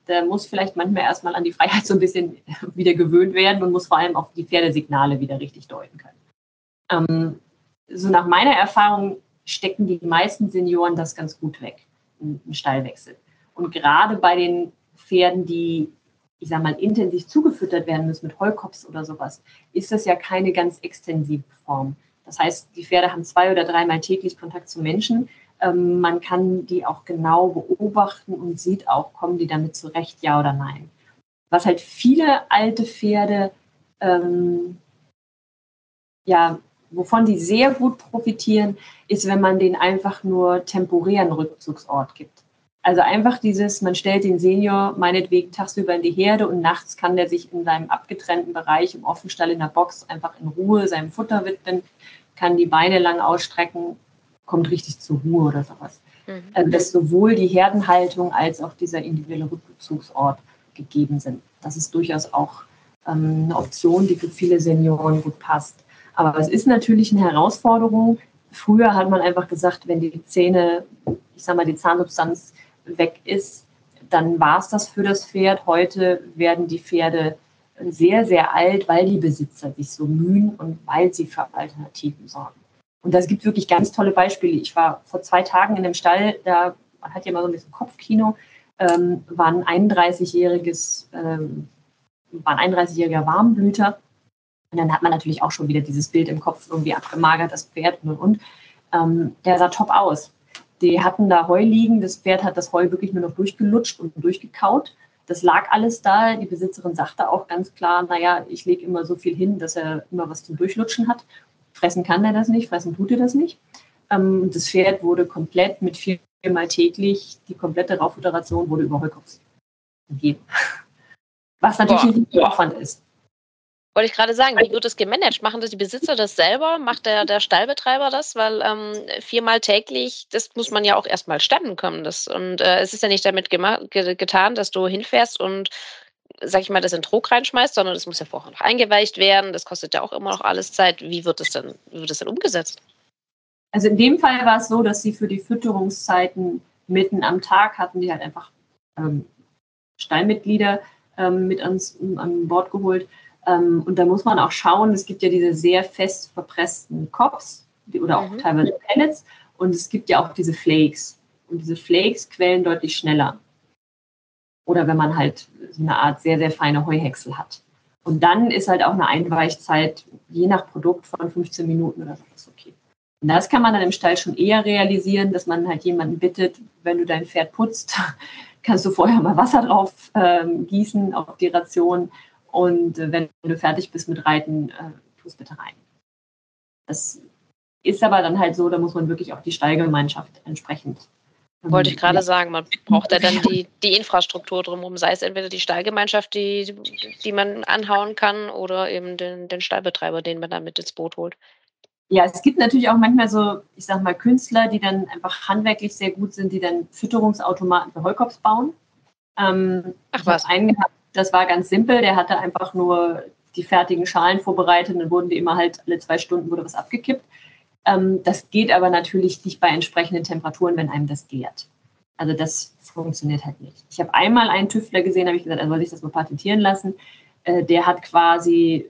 Der muss vielleicht manchmal erstmal an die Freiheit so ein bisschen (laughs) wieder gewöhnt werden und muss vor allem auch die Pferdesignale wieder richtig deuten können. Ähm, so nach meiner Erfahrung stecken die meisten Senioren das ganz gut weg, einen Stallwechsel. Und gerade bei den Pferden, die, ich sag mal, intensiv zugefüttert werden müssen mit Heukops oder sowas, ist das ja keine ganz extensive Form. Das heißt, die Pferde haben zwei oder dreimal täglich Kontakt zu Menschen. Ähm, man kann die auch genau beobachten und sieht auch, kommen die damit zurecht, ja oder nein. Was halt viele alte Pferde, ähm, ja, wovon die sehr gut profitieren, ist, wenn man denen einfach nur temporären Rückzugsort gibt. Also einfach dieses, man stellt den Senior meinetwegen tagsüber in die Herde und nachts kann der sich in seinem abgetrennten Bereich im Offenstall in der Box einfach in Ruhe seinem Futter widmen, kann die Beine lang ausstrecken, kommt richtig zur Ruhe oder sowas. Mhm. Also dass sowohl die Herdenhaltung als auch dieser individuelle Rückzugsort gegeben sind. Das ist durchaus auch ähm, eine Option, die für viele Senioren gut passt. Aber es ist natürlich eine Herausforderung. Früher hat man einfach gesagt, wenn die Zähne, ich sag mal, die Zahnsubstanz weg ist, dann war es das für das Pferd. Heute werden die Pferde sehr, sehr alt, weil die Besitzer sich so mühen und weil sie für Alternativen sorgen. Und das gibt wirklich ganz tolle Beispiele. Ich war vor zwei Tagen in einem Stall, da hat ja mal so ein bisschen Kopfkino, ähm, war ein 31-jähriges, ähm, war ein 31-jähriger Warmblüter. Und dann hat man natürlich auch schon wieder dieses Bild im Kopf irgendwie abgemagert, das Pferd und und. Ähm, der sah top aus. Die hatten da Heu liegen. Das Pferd hat das Heu wirklich nur noch durchgelutscht und durchgekaut. Das lag alles da. Die Besitzerin sagte auch ganz klar, naja, ich lege immer so viel hin, dass er immer was zum Durchlutschen hat. Fressen kann er das nicht, fressen tut er das nicht. Ähm, das Pferd wurde komplett mit viermal täglich, die komplette Raufutteration wurde über Heukops gegeben. Was natürlich Boah. ein Aufwand ist. Wollte ich gerade sagen, wie wird das gemanagt? Machen das die Besitzer das selber? Macht der, der Stallbetreiber das? Weil ähm, viermal täglich, das muss man ja auch erstmal stemmen können. Das, und äh, es ist ja nicht damit ge getan, dass du hinfährst und, sag ich mal, das in Trog reinschmeißt, sondern das muss ja vorher noch eingeweicht werden. Das kostet ja auch immer noch alles Zeit. Wie wird das denn, wie wird das denn umgesetzt? Also in dem Fall war es so, dass sie für die Fütterungszeiten mitten am Tag hatten die halt einfach ähm, Stallmitglieder ähm, mit ans, an Bord geholt ähm, und da muss man auch schauen, es gibt ja diese sehr fest verpressten Cops oder auch mhm. teilweise Pellets und es gibt ja auch diese Flakes. Und diese Flakes quellen deutlich schneller. Oder wenn man halt so eine Art sehr, sehr feine Heuhäcksel hat. Und dann ist halt auch eine Einweichzeit, je nach Produkt, von 15 Minuten oder so okay. Und das kann man dann im Stall schon eher realisieren, dass man halt jemanden bittet, wenn du dein Pferd putzt, (laughs) kannst du vorher mal Wasser drauf ähm, gießen auf die Ration und äh, wenn du fertig bist mit Reiten, äh, tu es bitte rein. Das ist aber dann halt so, da muss man wirklich auch die Stallgemeinschaft entsprechend. Ähm, Wollte ich gerade sagen, man braucht ja dann (laughs) die, die Infrastruktur drumherum, sei es entweder die Stallgemeinschaft, die, die man anhauen kann, oder eben den, den Stallbetreiber, den man dann mit ins Boot holt. Ja, es gibt natürlich auch manchmal so, ich sag mal, Künstler, die dann einfach handwerklich sehr gut sind, die dann Fütterungsautomaten für Heukops bauen. Ähm, Ach was. Einen gehabt, das war ganz simpel. Der hatte einfach nur die fertigen Schalen vorbereitet. Dann wurden die immer halt alle zwei Stunden wurde was abgekippt. Ähm, das geht aber natürlich nicht bei entsprechenden Temperaturen, wenn einem das gärt. Also das funktioniert halt nicht. Ich habe einmal einen Tüftler gesehen, habe ich gesagt, er soll sich das mal patentieren lassen. Äh, der hat quasi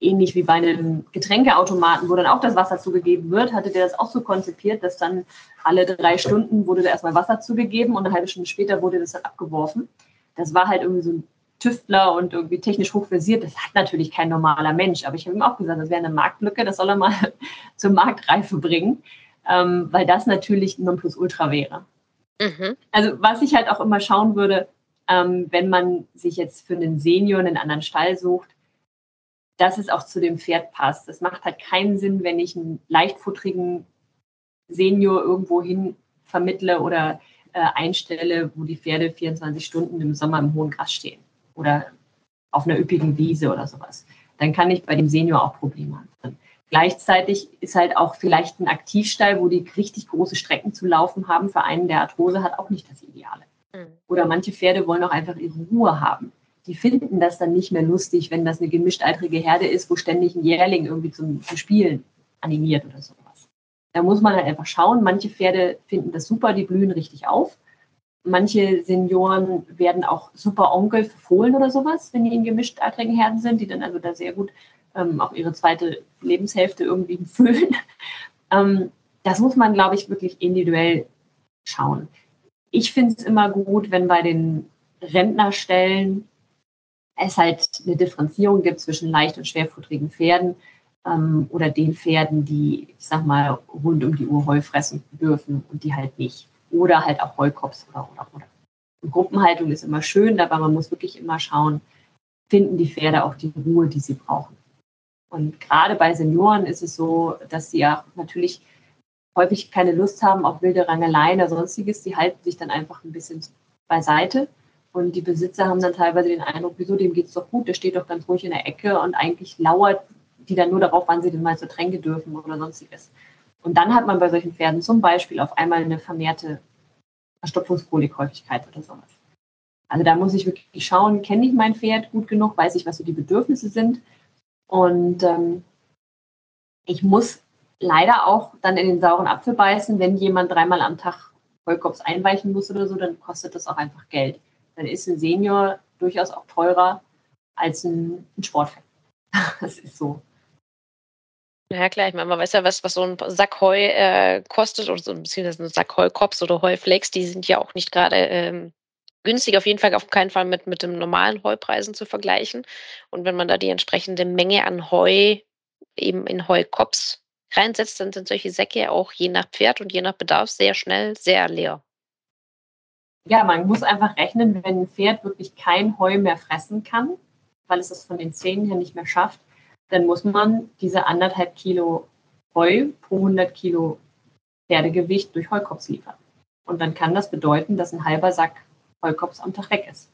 ähnlich wie bei einem Getränkeautomaten, wo dann auch das Wasser zugegeben wird, hatte der das auch so konzipiert, dass dann alle drei Stunden wurde da erstmal Wasser zugegeben und eine halbe Stunde später wurde das dann abgeworfen. Das war halt irgendwie so ein Tüftler und irgendwie technisch hochversiert. Das hat natürlich kein normaler Mensch. Aber ich habe ihm auch gesagt, das wäre eine Marktlücke, das soll er mal (laughs) zur Marktreife bringen, ähm, weil das natürlich Nonplusultra wäre. Mhm. Also was ich halt auch immer schauen würde, ähm, wenn man sich jetzt für einen Senior einen anderen Stall sucht, dass es auch zu dem Pferd passt. Es macht halt keinen Sinn, wenn ich einen leichtfutterigen Senior irgendwo hin vermittle oder äh, einstelle, wo die Pferde 24 Stunden im Sommer im hohen Gras stehen oder auf einer üppigen Wiese oder sowas. Dann kann ich bei dem Senior auch Probleme haben. Gleichzeitig ist halt auch vielleicht ein Aktivstall, wo die richtig große Strecken zu laufen haben, für einen, der Arthrose hat, auch nicht das Ideale. Mhm. Oder manche Pferde wollen auch einfach ihre Ruhe haben die finden das dann nicht mehr lustig, wenn das eine gemischtaltrige Herde ist, wo ständig ein Jährling irgendwie zum, zum Spielen animiert oder sowas. Da muss man halt einfach schauen. Manche Pferde finden das super, die blühen richtig auf. Manche Senioren werden auch super Onkel für Fohlen oder sowas, wenn die in gemischtaltrigen Herden sind, die dann also da sehr gut ähm, auch ihre zweite Lebenshälfte irgendwie füllen. (laughs) ähm, das muss man, glaube ich, wirklich individuell schauen. Ich finde es immer gut, wenn bei den Rentnerstellen es halt eine Differenzierung gibt zwischen leicht- und schwerfutterigen Pferden ähm, oder den Pferden, die, ich sag mal, rund um die Uhr Heu fressen dürfen und die halt nicht. Oder halt auch Heukops oder, oder, oder. Und Gruppenhaltung ist immer schön, aber man muss wirklich immer schauen, finden die Pferde auch die Ruhe, die sie brauchen. Und gerade bei Senioren ist es so, dass sie ja natürlich häufig keine Lust haben auf wilde Rangeleien oder sonstiges. Die halten sich dann einfach ein bisschen beiseite und die Besitzer haben dann teilweise den Eindruck, wieso, dem geht es doch gut, der steht doch ganz ruhig in der Ecke und eigentlich lauert die dann nur darauf, wann sie denn mal zur Tränke dürfen oder sonstiges. Und dann hat man bei solchen Pferden zum Beispiel auf einmal eine vermehrte Verstopfungschronikhäufigkeit oder sowas. Also da muss ich wirklich schauen, kenne ich mein Pferd gut genug, weiß ich, was so die Bedürfnisse sind. Und ähm, ich muss leider auch dann in den sauren Apfel beißen, wenn jemand dreimal am Tag Vollkops einweichen muss oder so, dann kostet das auch einfach Geld dann ist ein Senior durchaus auch teurer als ein, ein Sportfan. (laughs) Das ist so. Ja klar, ich meine, man weiß ja, was, was so ein Sack Heu äh, kostet oder so beziehungsweise ein Sack Heukops oder Heuflex, die sind ja auch nicht gerade ähm, günstig, auf jeden Fall auf keinen Fall mit, mit dem normalen Heupreisen zu vergleichen. Und wenn man da die entsprechende Menge an Heu eben in Heukops reinsetzt, dann sind solche Säcke auch je nach Pferd und je nach Bedarf sehr schnell sehr leer ja, man muss einfach rechnen, wenn ein Pferd wirklich kein Heu mehr fressen kann, weil es das von den Zähnen her nicht mehr schafft, dann muss man diese anderthalb Kilo Heu pro 100 Kilo Pferdegewicht durch Heukops liefern. Und dann kann das bedeuten, dass ein halber Sack Heukops am Tag weg ist.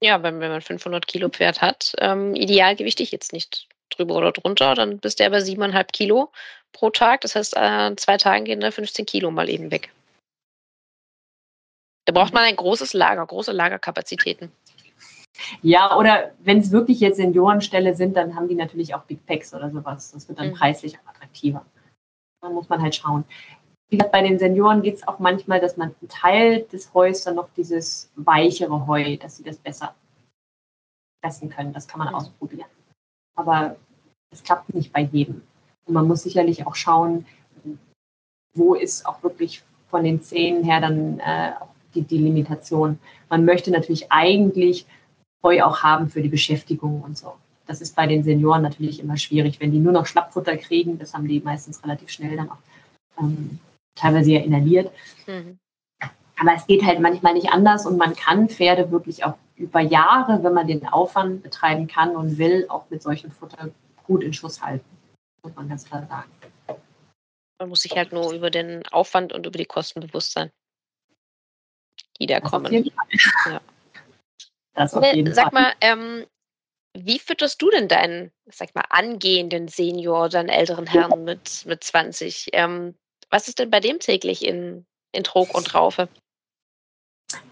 Ja, wenn, wenn man 500 Kilo Pferd hat, ähm, idealgewichtig jetzt nicht drüber oder drunter, dann bist du bei 7,5 Kilo pro Tag. Das heißt, äh, zwei Tagen gehen da 15 Kilo mal eben weg. Da braucht man ein großes Lager, große Lagerkapazitäten. Ja, oder wenn es wirklich jetzt Seniorenställe sind, dann haben die natürlich auch Big Packs oder sowas. Das wird dann mhm. preislich attraktiver. Da muss man halt schauen. Wie gesagt, bei den Senioren geht es auch manchmal, dass man einen Teil des Heus dann noch dieses weichere Heu, dass sie das besser fressen können. Das kann man mhm. ausprobieren. Aber es klappt nicht bei jedem. Und man muss sicherlich auch schauen, wo ist auch wirklich von den Zähnen her dann äh, die, die Limitation. Man möchte natürlich eigentlich Heu auch haben für die Beschäftigung und so. Das ist bei den Senioren natürlich immer schwierig, wenn die nur noch Schlappfutter kriegen. Das haben die meistens relativ schnell dann auch ähm, teilweise ja inhaliert. Mhm. Aber es geht halt manchmal nicht anders und man kann Pferde wirklich auch über Jahre, wenn man den Aufwand betreiben kann und will, auch mit solchem Futter gut in Schuss halten. Muss man ganz klar sagen. Man muss sich halt nur über den Aufwand und über die Kosten bewusst sein die da das kommen. Ja. Das auf jeden Sag mal, ähm, wie fütterst du denn deinen, sag mal, angehenden Senior, deinen älteren Herrn mit, mit 20? Ähm, was ist denn bei dem täglich in, in Trog und Raufe?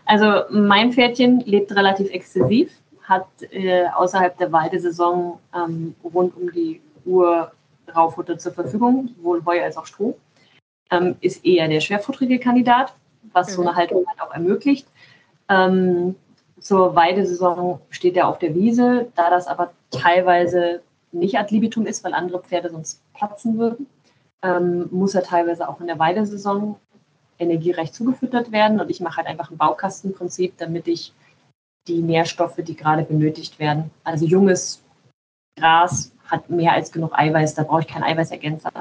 Also mein Pferdchen lebt relativ exzessiv, hat äh, außerhalb der Weidesaison ähm, rund um die Uhr Raufutter zur Verfügung, sowohl Heu als auch Stroh. Ähm, ist eher der schwerfutterige Kandidat was so eine mhm. Haltung halt auch ermöglicht. Ähm, zur Weidesaison steht er auf der Wiese, da das aber teilweise nicht ad libitum ist, weil andere Pferde sonst platzen würden, ähm, muss er teilweise auch in der Weidesaison energiereich zugefüttert werden. Und ich mache halt einfach ein Baukastenprinzip, damit ich die Nährstoffe, die gerade benötigt werden, also junges Gras hat mehr als genug Eiweiß, da brauche ich keinen Eiweißergänzer.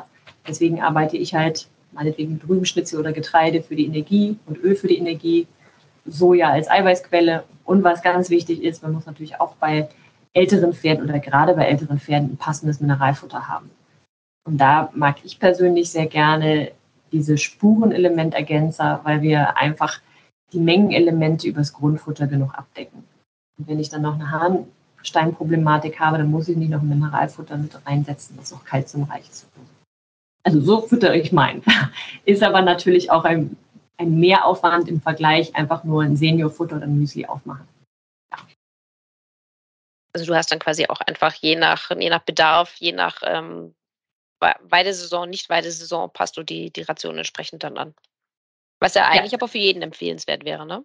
Deswegen arbeite ich halt meinetwegen Rübenschnitzel oder Getreide für die Energie und Öl für die Energie, Soja als Eiweißquelle. Und was ganz wichtig ist, man muss natürlich auch bei älteren Pferden oder gerade bei älteren Pferden ein passendes Mineralfutter haben. Und da mag ich persönlich sehr gerne diese Spurenelementergänzer, weil wir einfach die Mengenelemente übers Grundfutter genug abdecken. Und wenn ich dann noch eine Harnsteinproblematik habe, dann muss ich nicht noch ein Mineralfutter mit reinsetzen, das auch kalziumreich ist. Also so füttere ich mein. (laughs) Ist aber natürlich auch ein, ein Mehraufwand im Vergleich, einfach nur ein Seniorfutter oder ein Müsli aufmachen. Ja. Also du hast dann quasi auch einfach je nach, je nach Bedarf, je nach ähm, Weidesaison, nicht Weidesaison, passt du die, die Ration entsprechend dann an. Was ja eigentlich ja. aber für jeden empfehlenswert wäre, ne?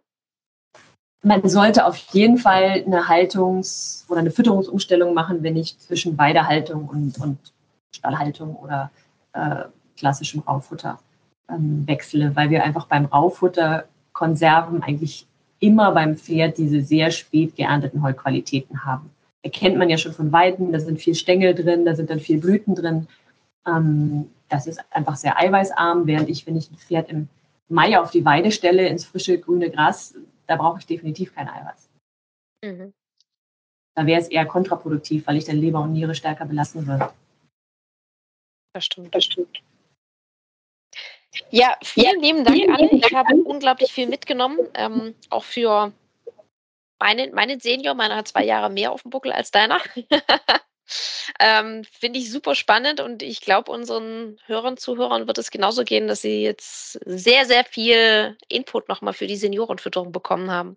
Man sollte auf jeden Fall eine Haltungs- oder eine Fütterungsumstellung machen, wenn ich zwischen Weidehaltung und, und Stallhaltung oder äh, klassischem Raufutter ähm, wechsle, weil wir einfach beim Raufutter Konserven eigentlich immer beim Pferd diese sehr spät geernteten Heuqualitäten haben. Erkennt man ja schon von Weiden, da sind viel Stängel drin, da sind dann viel Blüten drin. Ähm, das ist einfach sehr eiweißarm, während ich, wenn ich ein Pferd im Mai auf die Weide stelle, ins frische grüne Gras, da brauche ich definitiv kein Eiweiß. Mhm. Da wäre es eher kontraproduktiv, weil ich dann Leber und Niere stärker belasten würde. Das stimmt, das stimmt. Ja, vielen lieben Dank, Anne. Ich habe unglaublich viel mitgenommen, ähm, auch für meinen, meinen Senior. Meiner hat zwei Jahre mehr auf dem Buckel als deiner. (laughs) Ähm, Finde ich super spannend und ich glaube, unseren Hörern, Zuhörern wird es genauso gehen, dass sie jetzt sehr, sehr viel Input nochmal für die Seniorenfütterung bekommen haben.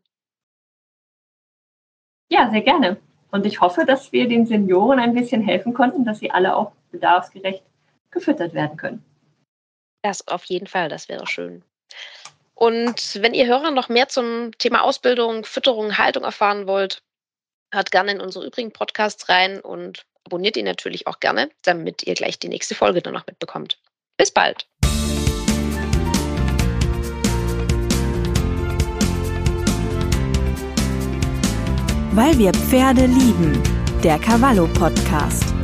Ja, sehr gerne. Und ich hoffe, dass wir den Senioren ein bisschen helfen konnten, dass sie alle auch bedarfsgerecht gefüttert werden können. Das auf jeden Fall, das wäre schön. Und wenn ihr Hörer noch mehr zum Thema Ausbildung, Fütterung, Haltung erfahren wollt, Hört gerne in unsere übrigen Podcasts rein und abonniert ihn natürlich auch gerne, damit ihr gleich die nächste Folge dann noch mitbekommt. Bis bald! Weil wir Pferde lieben. Der Cavallo Podcast.